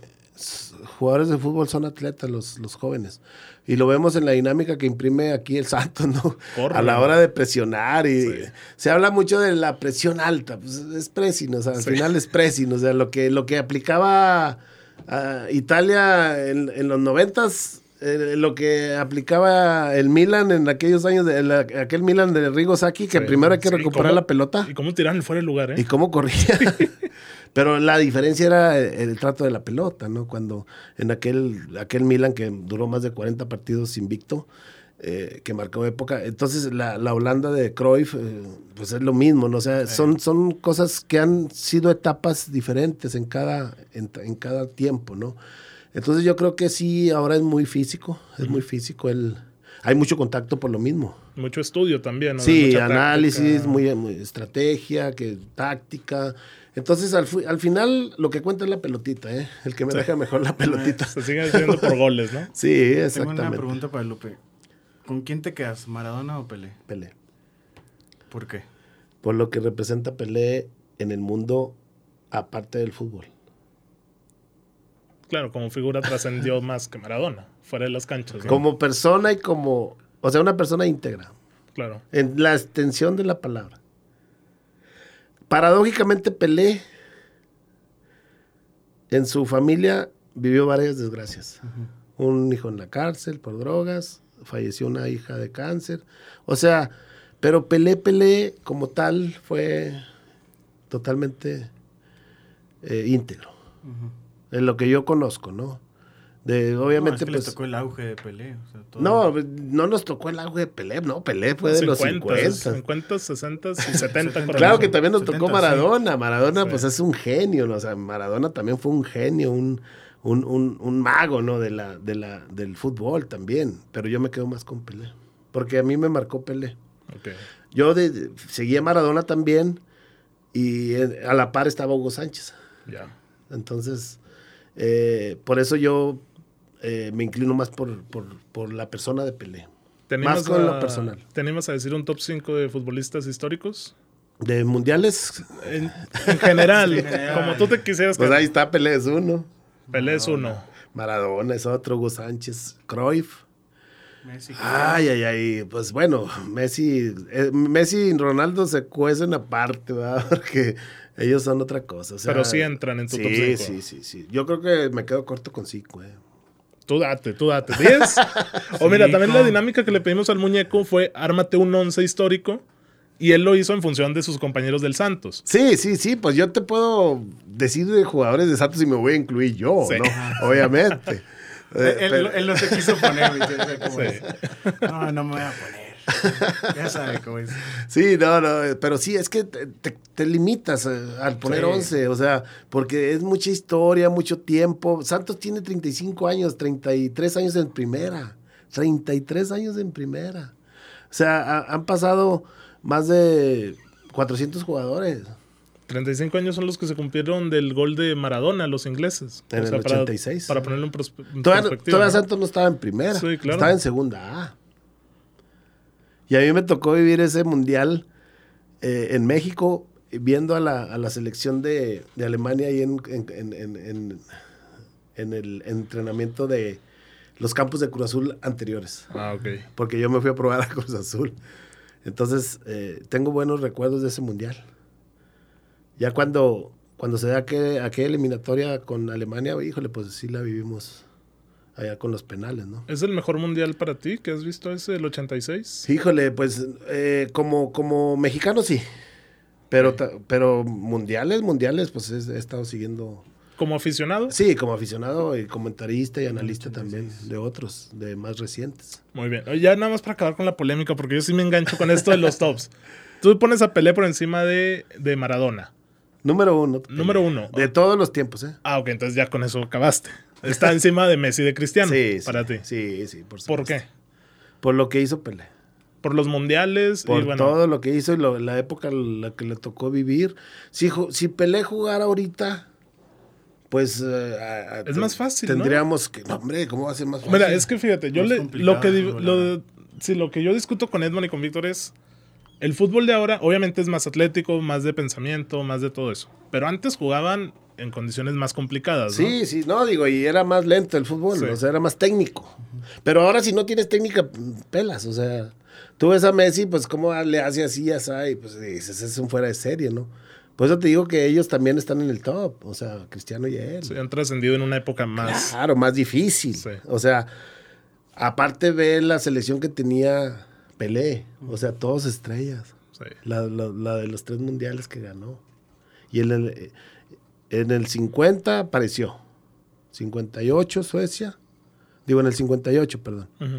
jugadores de fútbol son atletas los, los jóvenes. Y lo vemos en la dinámica que imprime aquí el Santos, ¿no? Corre. A la hora de presionar y Sí. se habla mucho de la presión alta, pues es pressing, o sea, al Sí. final es pressing, o sea, lo que, lo que aplicaba a Italia en, en los noventas, eh, lo que aplicaba el Milan en aquellos años, de, la- aquel Milan de Rigo Sacchi, que Sí. primero hay que Sí, recuperar ¿cómo- la pelota ¿Y cómo tiraron fuera el lugar, eh? y cómo corría. Pero la diferencia era el, el trato de la pelota, ¿no? Cuando en aquel, aquel Milan que duró más de 40 partidos invicto, eh, que marcó época. Entonces la, la Holanda de Cruyff, eh, pues es lo mismo, ¿no? O sea, son, son cosas que han sido etapas diferentes en cada, en, en cada tiempo, ¿no? Entonces yo creo que sí, ahora es muy físico, es muy físico. El, hay mucho contacto por lo mismo. Mucho estudio también, ¿no? Sí, Mucha análisis, muy, muy estrategia, que táctica. Entonces, al, final, lo que cuenta es la pelotita, ¿eh? El que me deja mejor la pelotita. Se siguen haciendo por goles, ¿no? Sí, Tengo exactamente. una pregunta para Lupe. ¿Con quién te quedas, Maradona o Pelé? Pelé. ¿Por qué? Por lo que representa Pelé en el mundo aparte del fútbol. Claro, como figura trascendió más que Maradona, fuera de las canchas. ¿no? Como persona y como, o sea, una persona íntegra, Claro. en la extensión de la palabra. Paradójicamente, Pelé en su familia vivió varias desgracias. Un hijo en la cárcel por drogas, falleció una hija de cáncer. O sea, pero Pelé, Pelé como tal fue totalmente eh, íntegro. En lo que yo conozco, ¿no? De, obviamente, no, es que pues... le tocó el auge de Pelé. o sea, todo- No, no nos tocó el auge de Pelé, no, Pelé fue de los 50. 50, 60 y 70. por Claro que también nos 70, tocó Maradona. Maradona, Sí. pues es un genio, ¿no? O sea, Maradona también fue un genio, un, un, un- un mago, ¿no? De la, de la, del fútbol también. Pero yo me quedo más con Pelé. Porque a mí me marcó Pelé. Ok. Yo de, de- seguía a Maradona también. Y eh, a la par estaba Hugo Sánchez. Ya. Entonces, eh, por eso yo eh, me inclino más por, por, por la persona de Pelé. ¿Te Más con a- lo personal. ¿Te animas a decir un top 5 de futbolistas históricos? De mundiales, En, en general, En general. como tú te quisieras pues ahí está Pelé es uno. Pelé es uno. Maradona es otro, Hugo Sánchez, Cruyff. Messi, Ay, ay, ay, pues bueno, Messi, eh, Messi y Ronaldo se cuecen aparte, ¿verdad? Porque ellos son otra cosa. o sea, Pero sí entran en tu sí, top cinco. Sí, sí, sí. Yo creo que me quedo corto con cinco, eh. Tú date, tú date. ¿10? o mira, también la dinámica que le pedimos al muñeco fue ármate un once histórico. Y él lo hizo en función de sus compañeros del Santos. Sí, sí, sí, pues yo te puedo decir de jugadores de Santos y me voy a incluir yo, Sí. ¿no? Obviamente. Eh, Él, pero- él no se quiso poner, cómo Sí. No, no me voy a poner. Ya sabe cómo es. Sí, no, no, pero sí, es que te, te- te limitas eh, al poner Sí. 11, o sea, porque es mucha historia, mucho tiempo. Santos tiene 35 años, 33 años en primera, 33 años en primera. O sea, ha- han pasado más de 400 jugadores. 35 años son los que se cumplieron del gol de Maradona, los ingleses. En el para- 86. Para, ponerlo en, prospe- en Todavía, perspectiva. todavía ¿no? Santos no estaba en primera, Sí, claro. estaba en segunda A. Y a mí me tocó vivir ese mundial eh, en México, viendo a la, a la selección de, de Alemania ahí en, en- en- en- el entrenamiento de los campos de Cruz Azul anteriores, Ah, ok. porque yo me fui a probar a Cruz Azul. Entonces, eh, tengo buenos recuerdos de ese mundial. Ya cuando, cuando se da aquel- aquella eliminatoria con Alemania, híjole, pues sí la vivimos allá con los penales, ¿no? ¿Es el mejor mundial para ti que has visto ese, el 86? Híjole, pues eh, como, como mexicano sí. Pero, pero mundiales, mundiales, pues es- he estado siguiendo. Como aficionado. Sí, como aficionado y comentarista y analista también de otros, de más recientes. Muy bien. Ya nada más para acabar con la polémica, porque yo sí me engancho con esto de los tops. Tú pones a Pelé por encima de, de Maradona. Número uno. Número uno. De todos los tiempos, ¿eh? Ah, ok, entonces ya con eso acabaste. Está encima de Messi y de Cristiano. Sí, sí, para ti. Sí, sí, por ¿Por qué? Por lo que hizo Pelé. Por los mundiales Por y bueno. todo lo que hizo y lo- la época en la que le tocó vivir. Si, si Pelé jugara ahorita, pues... eh, Es más fácil, ¿no? Tendríamos que... No, hombre, ¿cómo va a ser más fácil? Mira, es que fíjate, yo le, lo que lo, sí, lo que yo discuto con Edmond y con Víctor es el fútbol de ahora, obviamente es más atlético, más de pensamiento, más de todo eso. Pero antes jugaban en condiciones más complicadas, ¿no? Sí, sí, no, digo, y era más lento el fútbol, Sí. o sea, era más técnico. Pero ahora si no tienes técnica, pelas, o sea, tú ves a Messi, pues cómo le hace así, así, y pues dices, es un fuera de serie, ¿no? Por eso te digo que ellos también están en el top, o sea, Cristiano y él. Sí, han trascendido en una época más. Claro, más difícil. Sí. O sea, aparte ve la selección que tenía Pelé, o sea, todos estrellas. Sí. La, la- la de los tres mundiales que ganó. Y en el, en el 50 apareció. 58 Suecia. Digo, en el 58, perdón. Ujú.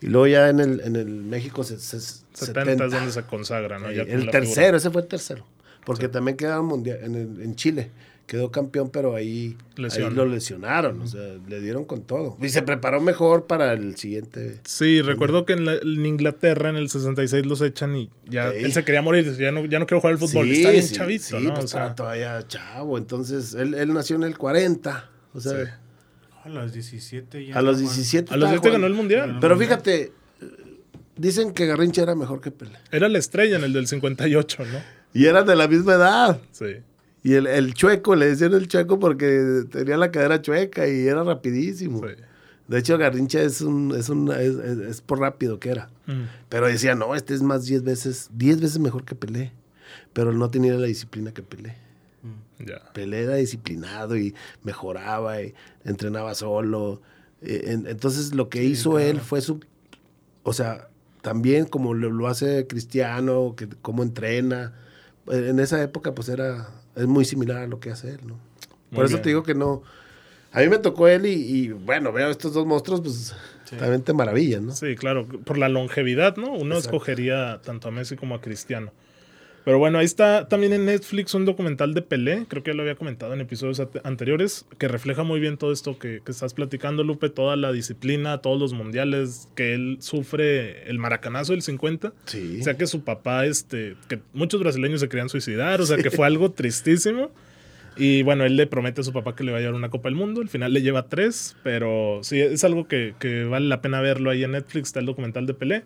Y luego ya en el, en el México se, se- 70, 70. es donde se consagra, ¿no? Ya el tercero, figura. ese fue el tercero. Porque también quedaron mundial en, el- en Chile. Quedó campeón, pero ahí, ahí lo lesionaron. O sea, le dieron con todo. Y se preparó mejor para el siguiente. Sí, recuerdo que en, la- en Inglaterra en el 66 los echan y ya Sí. él se quería morir, ya no, ya no quiero jugar al fútbol, Sí, está bien sí, chavito, sí, ¿no? pues O sea, todavía chavo. Entonces, él, él nació en el 40. O sea, Sí. A los 17 ya. a los no, man. 17. a los estaba 7 ganó el mundial. Pero fíjate, dicen que Garrincha era mejor que Pelé. Era la estrella en el del 58, ¿no? Y eran de la misma edad. Sí. Y el, el chueco, le decían el chueco porque tenía la cadera chueca y era rapidísimo. sí. De hecho, Garrincha es un, es un, es, es- es por rápido que era. Mm. Pero decía, no, este es más 10 veces, 10 veces mejor que Pelé. Pero no tenía la disciplina que Pelé. Ya. Pelé era disciplinado y mejoraba y entrenaba solo. En- entonces lo que hizo él fue su, o sea, también como lo, lo hace Cristiano, que cómo entrena. En esa época pues era, es muy similar a lo que hace él, ¿no? Muy Por eso bien. te digo que no. A mí me tocó él y, y, bueno, veo estos dos monstruos, pues también te maravillan, ¿no? Sí, claro, por la longevidad, ¿no? Uno Exacto. escogería tanto a Messi como a Cristiano. Pero bueno, ahí está también en Netflix un documental de Pelé, creo que ya lo había comentado en episodios anteriores, que refleja muy bien todo esto que, que estás platicando, Lupe, toda la disciplina, todos los mundiales, que él sufre el maracanazo del 50. Sí. O sea que su papá, este, que muchos brasileños se querían suicidar, o sea que fue algo tristísimo. Y bueno, él le promete a su papá que le va a llevar una Copa del Mundo. Al final le lleva tres, pero sí, es algo que, que vale la pena verlo ahí en Netflix, está el documental de Pelé.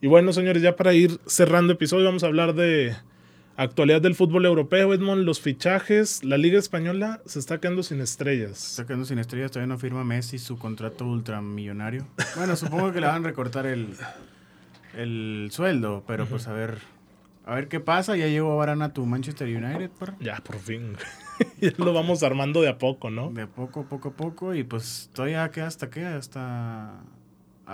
Y bueno, señores, ya para ir cerrando episodio, vamos a hablar de actualidad del fútbol europeo, Edmond, los fichajes. La Liga Española se está quedando sin estrellas. Está quedando sin estrellas, todavía no firma Messi su contrato ultramillonario. Bueno, supongo que le van a recortar el, el sueldo, pero pues a ver, a ver qué pasa. Ya llegó Varane a tu Manchester United, perro. Ya, por fin. ya lo vamos armando de a poco, ¿no? De a poco, poco a poco, y pues todavía queda hasta qué, hasta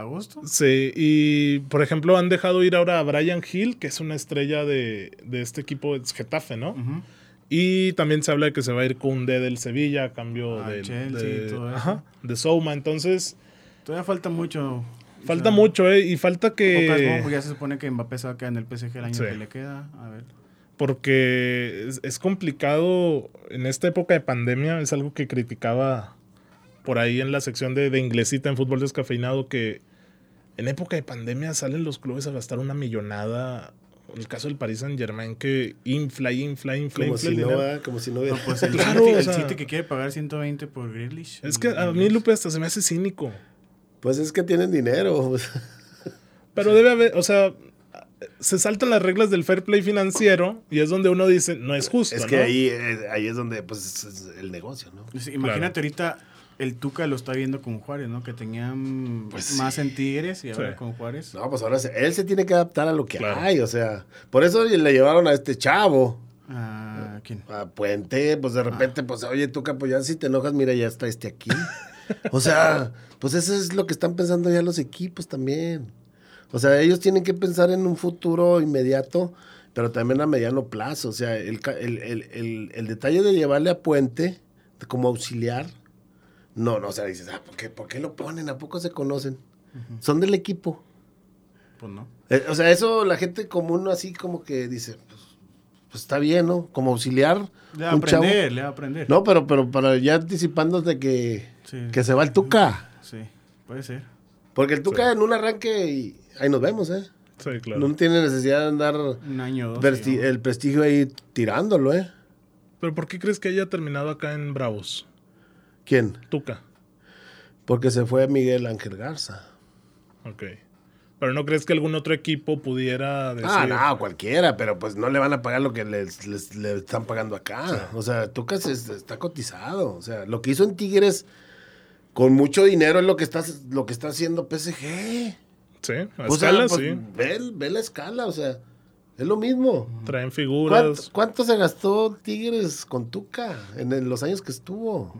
agosto. Sí, y por ejemplo han dejado ir ahora a Brian Hill, que es una estrella de, de este equipo de Getafe, ¿no? Y también se habla de que se va a ir Koundé del Sevilla a cambio Al del- Chelsea de, y todo eso. ajá, de Souma. Entonces, Todavía falta mucho. falta O sea, mucho, ¿eh? Y falta pocas, ¿no? Porque que... ya se supone que Mbappé se va a quedar en el PSG el año Sí. que le queda. A ver. Porque es, es complicado en esta época de pandemia, es algo que criticaba por ahí en la sección de, de inglesita en fútbol descafeinado, que en época de pandemia salen los clubes a gastar una millonada. El caso del Paris Saint Germain que infla, infla, infla, Como infla si, no. ¿verdad? como si no hubiera. No, pues el, Claro, City, o el sea- City que quiere pagar 120 por Grealish. Es que a mí Lupe hasta se me hace cínico. Pues es que tienen dinero. Pero debe haber, o sea, se saltan las reglas del fair play financiero y es donde uno dice, no es justo. es que ¿no? ahí, eh, ahí es donde pues es el negocio, ¿no? Sí, imagínate ahorita el Tuca lo está viendo con Juárez, ¿no? Que tenían Pues más en Tigres y ahora Sí. con Juárez. No, pues ahora se- él se tiene que adaptar a lo que Claro. hay, o sea, por eso le llevaron a este chavo, Ah, ¿Quién? a Puente, pues de repente, pues oye, tú capo, ya si te enojas, mira, ya está este aquí. O sea, pues eso es lo que están pensando ya los equipos también. O sea, ellos tienen que pensar en un futuro inmediato, pero también a mediano plazo. O sea, el, ca- el- el- el- el detalle de llevarle a Puente como auxiliar, no, no, o sea, dices, ah, ¿por qué, por qué lo ponen? ¿A poco se conocen? Son del equipo. Pues no. Eh, o sea, eso la gente común así como que dice, pues, pues está bien, ¿no? Como auxiliar, Le va a chavo. aprender, le va a aprender. No, pero, pero para ya anticipándote que, Sí. que se va el Tuca. Sí, puede ser. Porque el Tuca en un arranque y ahí nos vemos, ¿eh? Sí, claro. No tiene necesidad de andar Un año o dos. presti- digamos. el prestigio ahí tirándolo, ¿eh? Pero ¿por qué crees que haya terminado acá en Bravos? ¿Quién? Tuca. Porque se fue Miguel Ángel Garza. Ok. Pero ¿no crees que algún otro equipo pudiera decir... Ah, no, cualquiera, pero pues no le van a pagar lo que le están pagando acá. O sea, Tuca se- está cotizado. O sea, lo que hizo en Tigres con mucho dinero es lo que está, lo que está haciendo PSG. Sí, a O sea, escala, pues, sí. ve, ve la escala, o sea, es lo mismo. Traen ¿Cuánto, figuras. cuánto se gastó Tigres con Tuca en, los años que estuvo?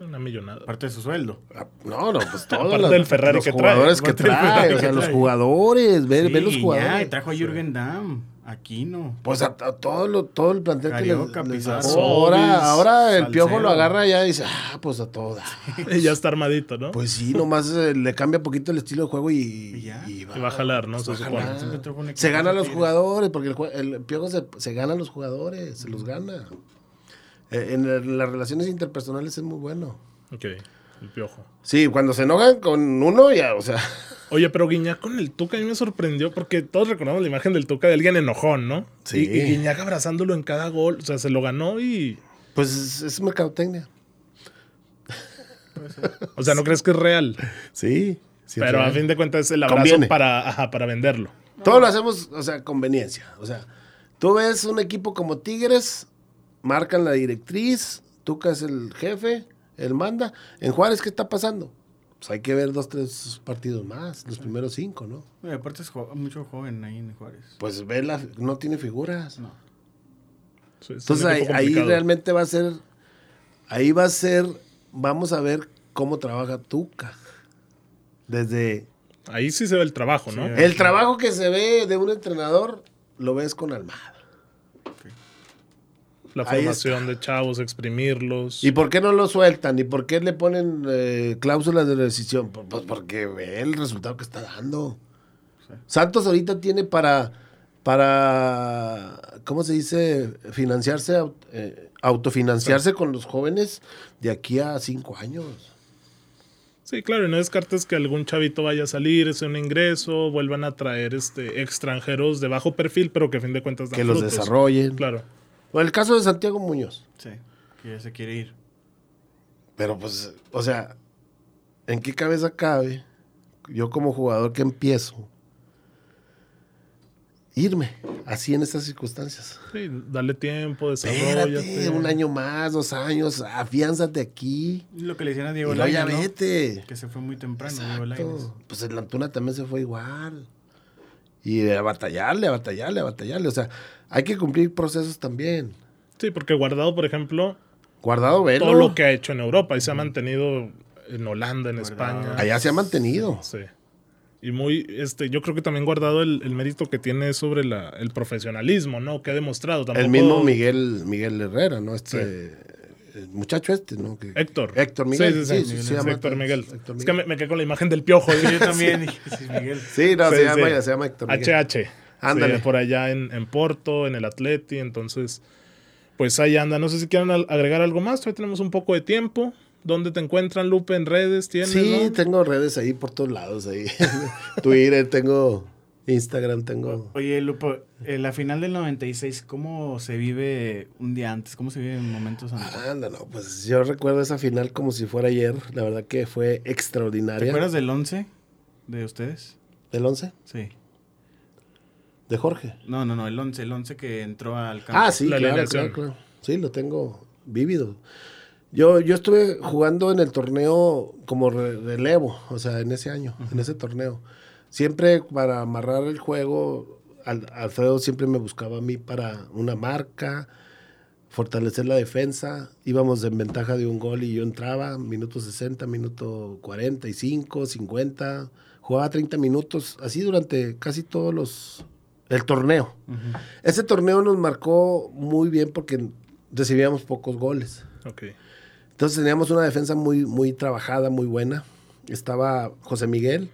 Una millonada. Aparte de su sueldo. Ah, No, no, pues todos Aparte los, del Ferrari los que trae. jugadores que trae, o sea, que los jugadores, ve, Sí, ve los ya, jugadores. y trajo a Jürgen Damm, Aquino. Pues a, a todo, lo, todo el plantel Carioca, que les, les Pizarro. Ahora, ahora el piojo lo agarra ya y dice, ah, pues a toda. Y ya está armadito, ¿no? Pues sí, nomás eh, le cambia poquito el estilo de juego y, Y ya. Y va a jalar, ¿no? pues Se va jalar. Se gana a los jugadores, porque el, el piojo se, se gana a los jugadores, se los gana. Eh, en las relaciones interpersonales es muy bueno. Ok, el piojo. Sí, cuando se enojan con uno, ya, o sea, Oye, pero Guiñac con el Tuca a mí me sorprendió porque todos recordamos la imagen del Tuca de alguien enojón, ¿no? Sí. Y, y Guiñac abrazándolo en cada gol. O sea, se lo ganó y... pues es, es mercadotecnia. O sea, ¿no crees que es real? Sí. sí, pero a fin de cuentas es el abrazo Conviene. para, ajá, para venderlo. Todo lo hacemos, o sea, conveniencia. O sea, tú ves un equipo como Tigres, marcan la directriz, Tuca es el jefe, él manda. En Juárez, ¿qué está pasando? Pues hay que ver dos, tres partidos más, los primeros cinco, ¿no? Y aparte es jo- mucho joven ahí en Juárez. Pues ve la, no tiene figuras. No. Sí, Entonces ahí, realmente va a ser, ahí va a ser, vamos a ver cómo trabaja Tuca. Desde Ahí sí se ve el trabajo, ¿no? Sí, el trabajo que se ve de un entrenador, lo ves con Almada. La ahí formación de chavos, exprimirlos. ¿Y por qué no lo sueltan? ¿Y por qué le ponen eh, cláusulas de rescisión? Pues, pues porque ve el resultado que está dando. Sí. Santos ahorita tiene para, para ¿cómo se dice? Financiarse, eh, autofinanciarse con los jóvenes de aquí a cinco años. Sí, claro, y no descartes que algún chavito vaya a salir, sea un ingreso, vuelvan a traer este extranjeros de bajo perfil, pero que a fin de cuentas dan Que los desarrollen. Claro. O el caso de Santiago Muñoz. Sí, que ya se quiere ir. Pero pues, o sea, ¿en qué cabeza cabe yo como jugador que empiezo irme así en estas circunstancias? Sí, dale tiempo, Espérate, desarrollate. un año más, dos años, afiánzate aquí. Lo que le decían a Diego ya Lainez, ¿no? vete. Que se fue muy temprano, Diego Lainez. Exacto. Pues el Antuna también se fue igual. Y a batallarle, a batallarle, a batallarle. O sea, hay que cumplir procesos también. Sí, porque Guardado, por ejemplo, Guardado velo. todo lo que ha hecho en Europa y se ha mantenido en Holanda, en España. Allá se ha mantenido. Sí. Y muy, este, yo creo que también guardado el, el mérito que tiene sobre la, el profesionalismo, ¿no? Que ha demostrado. El Tampoco- mismo Miguel, Miguel Herrera, ¿no? Este el muchacho este, ¿no? Que- Héctor. Héctor Miguel. Sí, sí, sí. sí, Sí, se llama Héctor Miguel. Héctor Es que Miguel. me, me quedé con la imagen del piojo. Yo también dije, sí, Miguel. Sí, no, Sí, se, llama, se llama Héctor Miguel. HH. Ándale. Sí, por allá en, en Porto, en el Atleti. Entonces, pues ahí anda. No sé si quieren al- agregar algo más. Todavía tenemos un poco de tiempo. ¿Dónde te encuentran, Lupe? ¿En redes? ¿Tienes? Sí, no? tengo redes ahí por todos lados. ahí Twitter, tengo Instagram, tengo... Oye, Lupo, en la final del 96, ¿cómo se vive un día antes? ¿Cómo se vive en momentos antes? Anda, no, pues yo recuerdo esa final como si fuera ayer. La verdad que fue ¿Te extraordinaria. acuerdas del 11 de ustedes? ¿Del 11? Sí. De Jorge. No, no, no, el 11, el 11 que entró al campo. Ah, sí, La claro, claro, claro. Sí, lo tengo vívido. Yo, yo estuve jugando en el torneo como re- relevo, o sea, en ese año, en ese torneo. Siempre para amarrar el juego, Al- Alfredo siempre me buscaba a mí para una marca. fortalecer la defensa. Íbamos en ventaja de un gol y yo entraba, minuto 60, minuto 45, 50. Jugaba 30 minutos, así durante casi todos los... el torneo. Ese torneo nos marcó muy bien porque recibíamos pocos goles. Entonces teníamos una defensa muy, muy trabajada, muy buena. Estaba José Miguel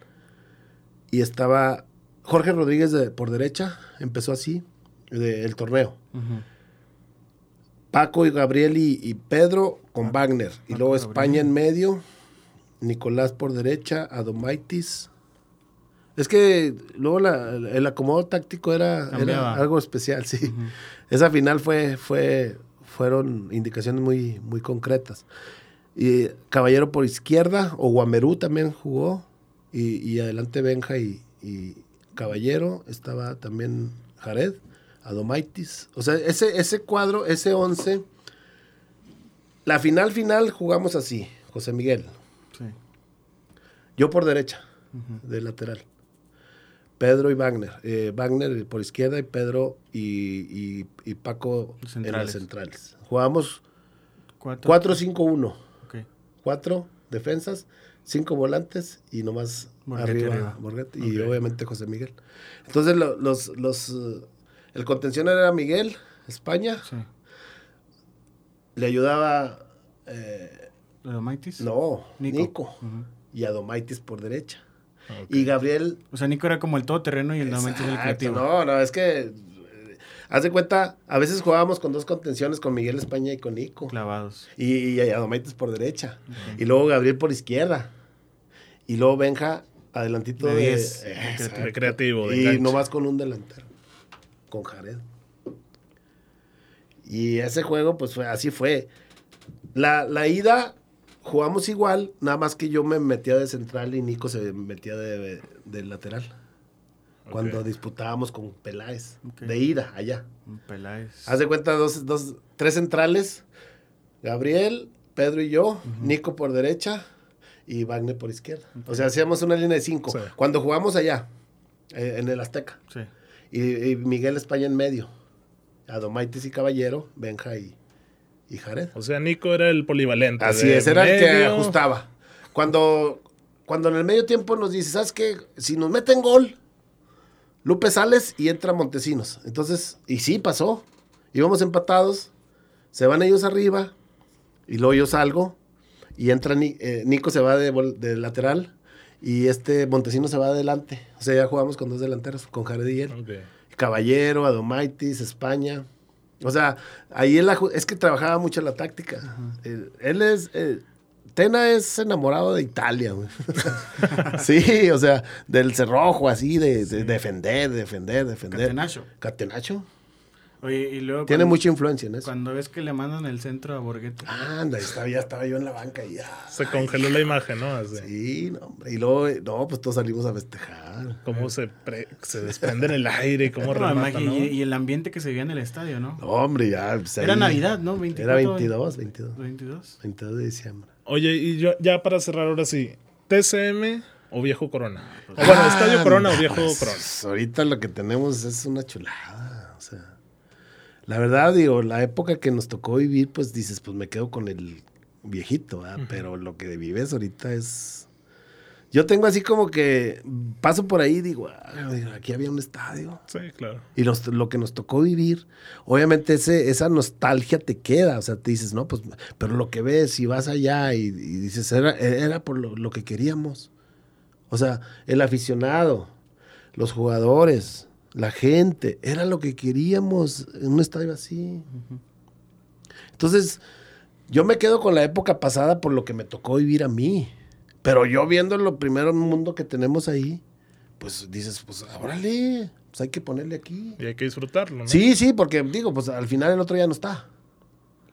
y estaba Jorge Rodríguez de- por derecha. Empezó así de- el torneo. Paco y Gabriel y, y Pedro con Wagner. Y Paco, luego Gabriel. España en medio. Nicolás por derecha. Adomaitis. Es que luego la- el acomodo táctico era algo especial, sí. Esa final fue, fue, fueron indicaciones muy, muy concretas. Y Caballero por izquierda, o Guamerú también jugó. Y, y adelante Benja y, y Caballero. Estaba también Jared, Adomaitis. O sea, ese, ese cuadro, ese 11. La final final jugamos así, José Miguel. Sí. Yo por derecha, de lateral. Pedro y Wagner. Eh, Wagner por izquierda y Pedro y, y- y Paco Los en centrales. las centrales. Jugamos Cuatro. 4-5-1. Ok. Cuatro defensas, cinco volantes y nomás Borghetti arriba, arriba. Borghetti y Ok. obviamente José Miguel. Entonces lo- los, los, eh, el contención era Miguel, España. Sí. Le ayudaba, eh, ¿Adomaitis? no, Nico. Nico. Ujú. y Adomaitis por derecha. Y Gabriel O sea, Nico era como el todoterreno y el Adomaitis el Exacto, creativo. No, no, es que. eh, Haz de cuenta, a veces jugábamos con dos contenciones, con Miguel España y con Nico. Clavados. Y, y Adomaitis por derecha. Y luego Gabriel por izquierda. Y luego Benja adelantito De de, 10, de Exacto. creativo. De creativo, de Y enganche. nomás con un delantero. Con Jared. Y ese juego, pues fue, así fue. La, la ida jugamos igual, nada más que yo me metía de central y Nico se metía de, de lateral. Cuando disputábamos con Peláez. De ida, allá. Peláez. Haz de cuenta, dos, dos, tres centrales. Gabriel, Pedro y yo. Nico por derecha y Wagner por izquierda. O sea, hacíamos una línea de cinco. Sí. Cuando jugamos allá, eh, en el Azteca. Sí. Y, y Miguel España en medio. Adomaitis y Caballero, Benja y, y Jared. O sea, Nico era el polivalente. Así es, era el que ajustaba. Cuando, cuando en el medio tiempo nos dice, ¿sabes qué? Si nos meten gol, Lupe sales y entra Montesinos. Entonces, y sí pasó. Íbamos empatados, se van ellos arriba, y luego yo salgo, y entra eh, Nico se va de, lateral, y este Montesinos se va adelante. O sea, ya jugamos con dos delanteros, con Jared y él. Caballero, Adomaitis, España. O sea, ahí él es que trabajaba mucho la táctica. Él, él es. eh, Tena es enamorado de Italia, güey. sí, o sea, del cerrojo, así, de, de defender, defender, defender. Catenacho. Catenacho. Oye, y luego. Tiene cuando- mucha influencia en eso. Cuando ves que le mandan el centro a Borghetti. Anda, estaba, ya estaba yo en la banca y ya. Se congeló la imagen, ¿no? Así. Sí, no, hombre. Y luego, eh, no, pues todos salimos a festejar. Cómo se, pre- se desprende en el aire, cómo No, remata, imagi- ¿no? y, y el ambiente que se veía en el estadio, ¿no? No, hombre, ya. pues, Era ahí- Navidad, ¿no? 24, Era 22, 22. 22. 22 de diciembre. Oye, y yo, ya para cerrar ahora sí, ¿TCM o Viejo Corona? O bueno, ¿Estadio Corona o Viejo pues, Corona? Ahorita lo que tenemos es una chulada. O sea, la verdad, digo, la época que nos tocó vivir, pues dices, pues me quedo con el viejito, ¿verdad? Pero lo que vives ahorita es. Yo tengo así como que paso por ahí y digo, "Ay, aquí había un estadio. Sí, claro. Y los- lo que nos tocó vivir, obviamente ese, esa nostalgia te queda, o sea, te dices, no, pues, pero lo que ves y vas allá y, y dices, era, era por lo, lo que queríamos. O sea, el aficionado, los jugadores, la gente, era lo que queríamos en un estadio así. Entonces, yo me quedo con la época pasada por lo que me tocó vivir a mí. Pero yo viendo lo primero mundo que tenemos ahí, pues dices, pues órale, pues hay que ponerle aquí. Y hay que disfrutarlo, ¿no? Sí, sí, porque digo, pues al final el otro ya no está.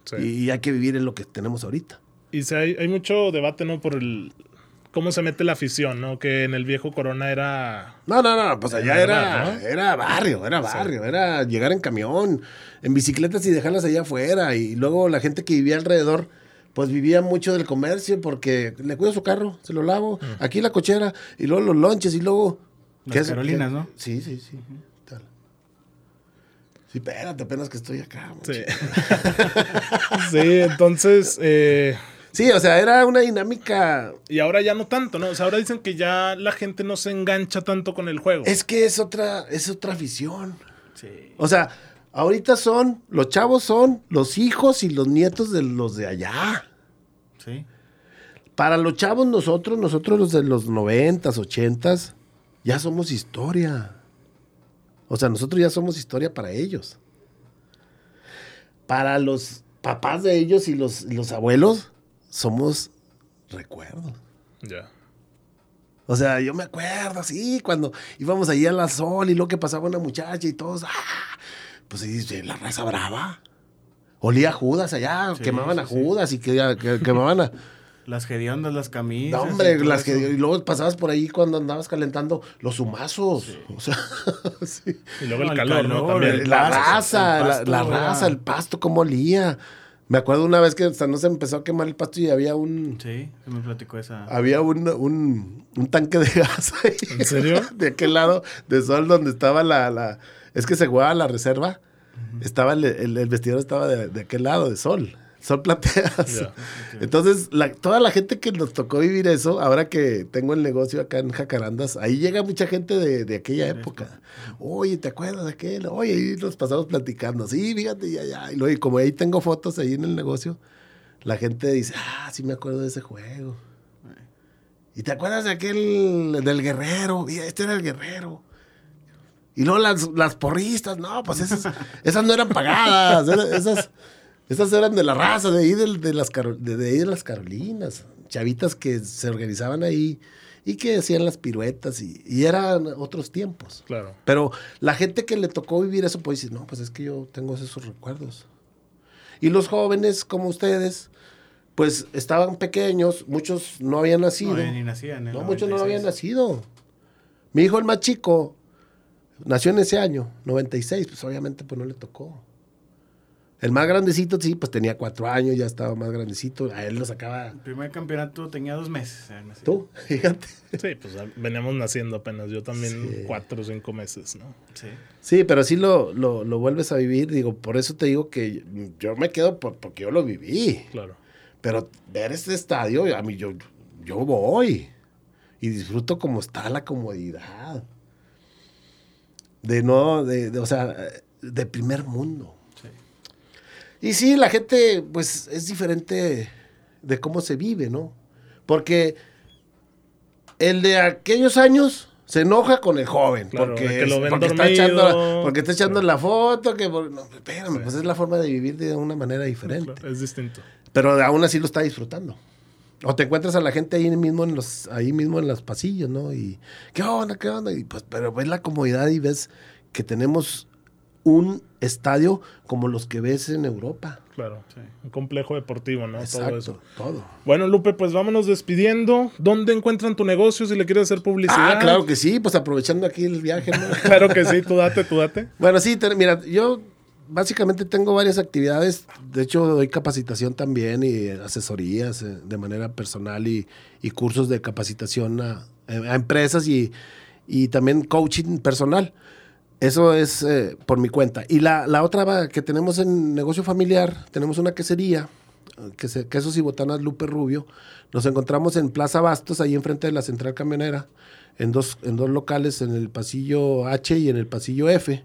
Sí. Y, hay que vivir en lo que tenemos ahorita. Y se hay, hay mucho debate, ¿no? Por el cómo se mete la afición, ¿no? Que en el Viejo Corona era... No, no, no, pues allá Era era, verdad, ¿no? era barrio, era barrio, era llegar en camión, en bicicletas y dejarlas allá afuera. Y luego la gente que vivía alrededor, pues vivía mucho del comercio porque le cuido su carro, se lo lavo, aquí la cochera, y luego los lonches, y luego... Las ¿qué es- Carolinas, qué- ¿no? Sí, sí, sí. tal. Sí, espérate, apenas que estoy acá. Sí. sí, entonces. Eh, sí, o sea, era una dinámica. Y ahora ya no tanto, ¿no? O sea, ahora dicen que ya la gente no se engancha tanto con el juego. Es que es otra, es otra afición. Sí. O sea, ahorita son, los chavos son los hijos y los nietos de los de allá. Sí. Para los chavos, nosotros, nosotros los de los noventas, ochentas, ya somos historia. O sea, nosotros ya somos historia para ellos. Para los papás de ellos y los, los abuelos, somos recuerdos. Ya. O sea, yo me acuerdo, sí, cuando íbamos allí a la sol y lo que pasaba una muchacha y todos, ¡ah! Pues sí, la raza brava. Olía a Judas allá, quemaban a Judas y que, quemaban a... Las gediondas, las camisas. No, hombre, las y luego pasabas por ahí cuando andabas calentando los humazos. O sea, sí. Y luego el calor, ¿no? También. La raza, la, raza, el pasto, cómo olía. Me acuerdo una vez que hasta no se empezó a quemar el pasto y había un. Sí, se me platicó esa. Había un, un, un tanque de gas ahí. ¿En serio? de aquel lado de sol donde estaba la. la es que se jugaba la reserva. Estaba el, el, vestidor estaba de, de aquel lado de sol son plateas. Entonces, toda la gente que nos tocó vivir eso, ahora que tengo el negocio acá en Jacarandas, ahí llega mucha gente de, aquella época. Oye, ¿te acuerdas de aquel? Oye, ahí nos pasamos platicando. Sí, fíjate, ya, ya. Y, luego, como ahí tengo fotos ahí en el negocio, la gente dice, ah, sí me acuerdo de ese juego. ¿Y te acuerdas de aquel, del guerrero? Mira, este era el guerrero. Y luego las, las porristas, no, pues esas, esas no eran pagadas. Esas, esas eran de la raza, de ahí de, las, de, las Carolinas. Chavitas que se organizaban ahí y que hacían las piruetas y, eran otros tiempos. Claro. Pero la gente que le tocó vivir eso, pues dice, no, pues es que yo tengo esos recuerdos. Y los jóvenes como ustedes, pues estaban pequeños, muchos no habían nacido. No, ni nacían. no, muchos no habían nacido. Mi hijo el más chico nació en ese año, 96, pues obviamente pues no le tocó. El más grandecito, sí, pues tenía cuatro años, ya estaba más grandecito. A él lo sacaba. El primer campeonato tenía dos meses. Tú, fíjate. Sí, pues veníamos naciendo apenas. Yo también cuatro o cinco meses, ¿no? Sí. Sí, pero sí lo, lo, vuelves a vivir. Digo, por eso te digo que yo me quedo porque yo lo viví. Claro. Pero ver este estadio, a mí yo, yo voy. Y disfruto como está la comodidad. De no, de o sea, de primer mundo. Y sí, la gente, pues, es diferente de cómo se vive, ¿no? Porque el de aquellos años se enoja con el joven porque, está echando, porque está echando la foto que no, espérame, pues es la forma de vivir de una manera diferente. es distinto. Pero aún así lo está disfrutando. O te encuentras a la gente ahí mismo en los ahí mismo en los pasillos, ¿no? Y qué onda, qué onda, y pues pero ves la comodidad y ves que tenemos un estadio como los que ves en Europa. Claro, un complejo deportivo, ¿no? todo eso. Todo. Bueno, Lupe, pues vámonos despidiendo. ¿Dónde encuentran tu negocio si le quieres hacer publicidad? Ah, claro que sí, pues aprovechando aquí el viaje, ¿no? claro que sí, tú date, tú date. Bueno, sí, mira, yo básicamente tengo varias actividades. De hecho, doy capacitación también y asesorías eh, de manera personal y, cursos de capacitación a, empresas y, y también coaching personal. Eso es eh, por mi cuenta. Y la, la, otra que tenemos en negocio familiar, tenemos una quesería, quesos y botanas Lupe Rubio. Nos encontramos en Plaza Bastos, ahí enfrente de la central camionera, en dos, en dos locales, en el pasillo H y en el pasillo F,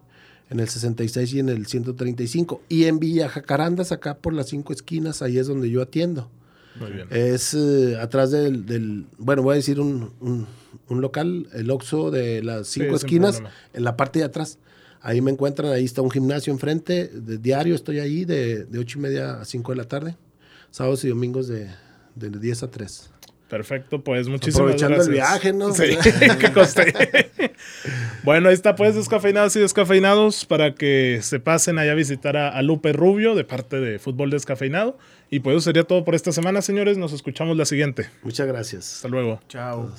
en el 66 y en el 135. Y en Villa Jacarandas, acá por las cinco esquinas, ahí es donde yo atiendo. Muy bien. Es eh, atrás del, del, bueno, voy a decir un un local, el Oxxo de las cinco esquinas, en la parte de atrás. Ahí me encuentran, ahí está un gimnasio enfrente, de diario estoy ahí de, de 8 y media a 5 de la tarde, sábados y domingos de, de 10 a 3. Perfecto, pues muchísimas Aprovechando el viaje, ¿no? Sí, qué coste. bueno, ahí está, pues, descafeinados y descafeinados para que se pasen allá a visitar a, a, Lupe Rubio de parte de Fútbol Descafeinado. Y pues eso sería todo por esta semana, señores. Nos escuchamos la siguiente. Muchas gracias. Hasta luego. Chao.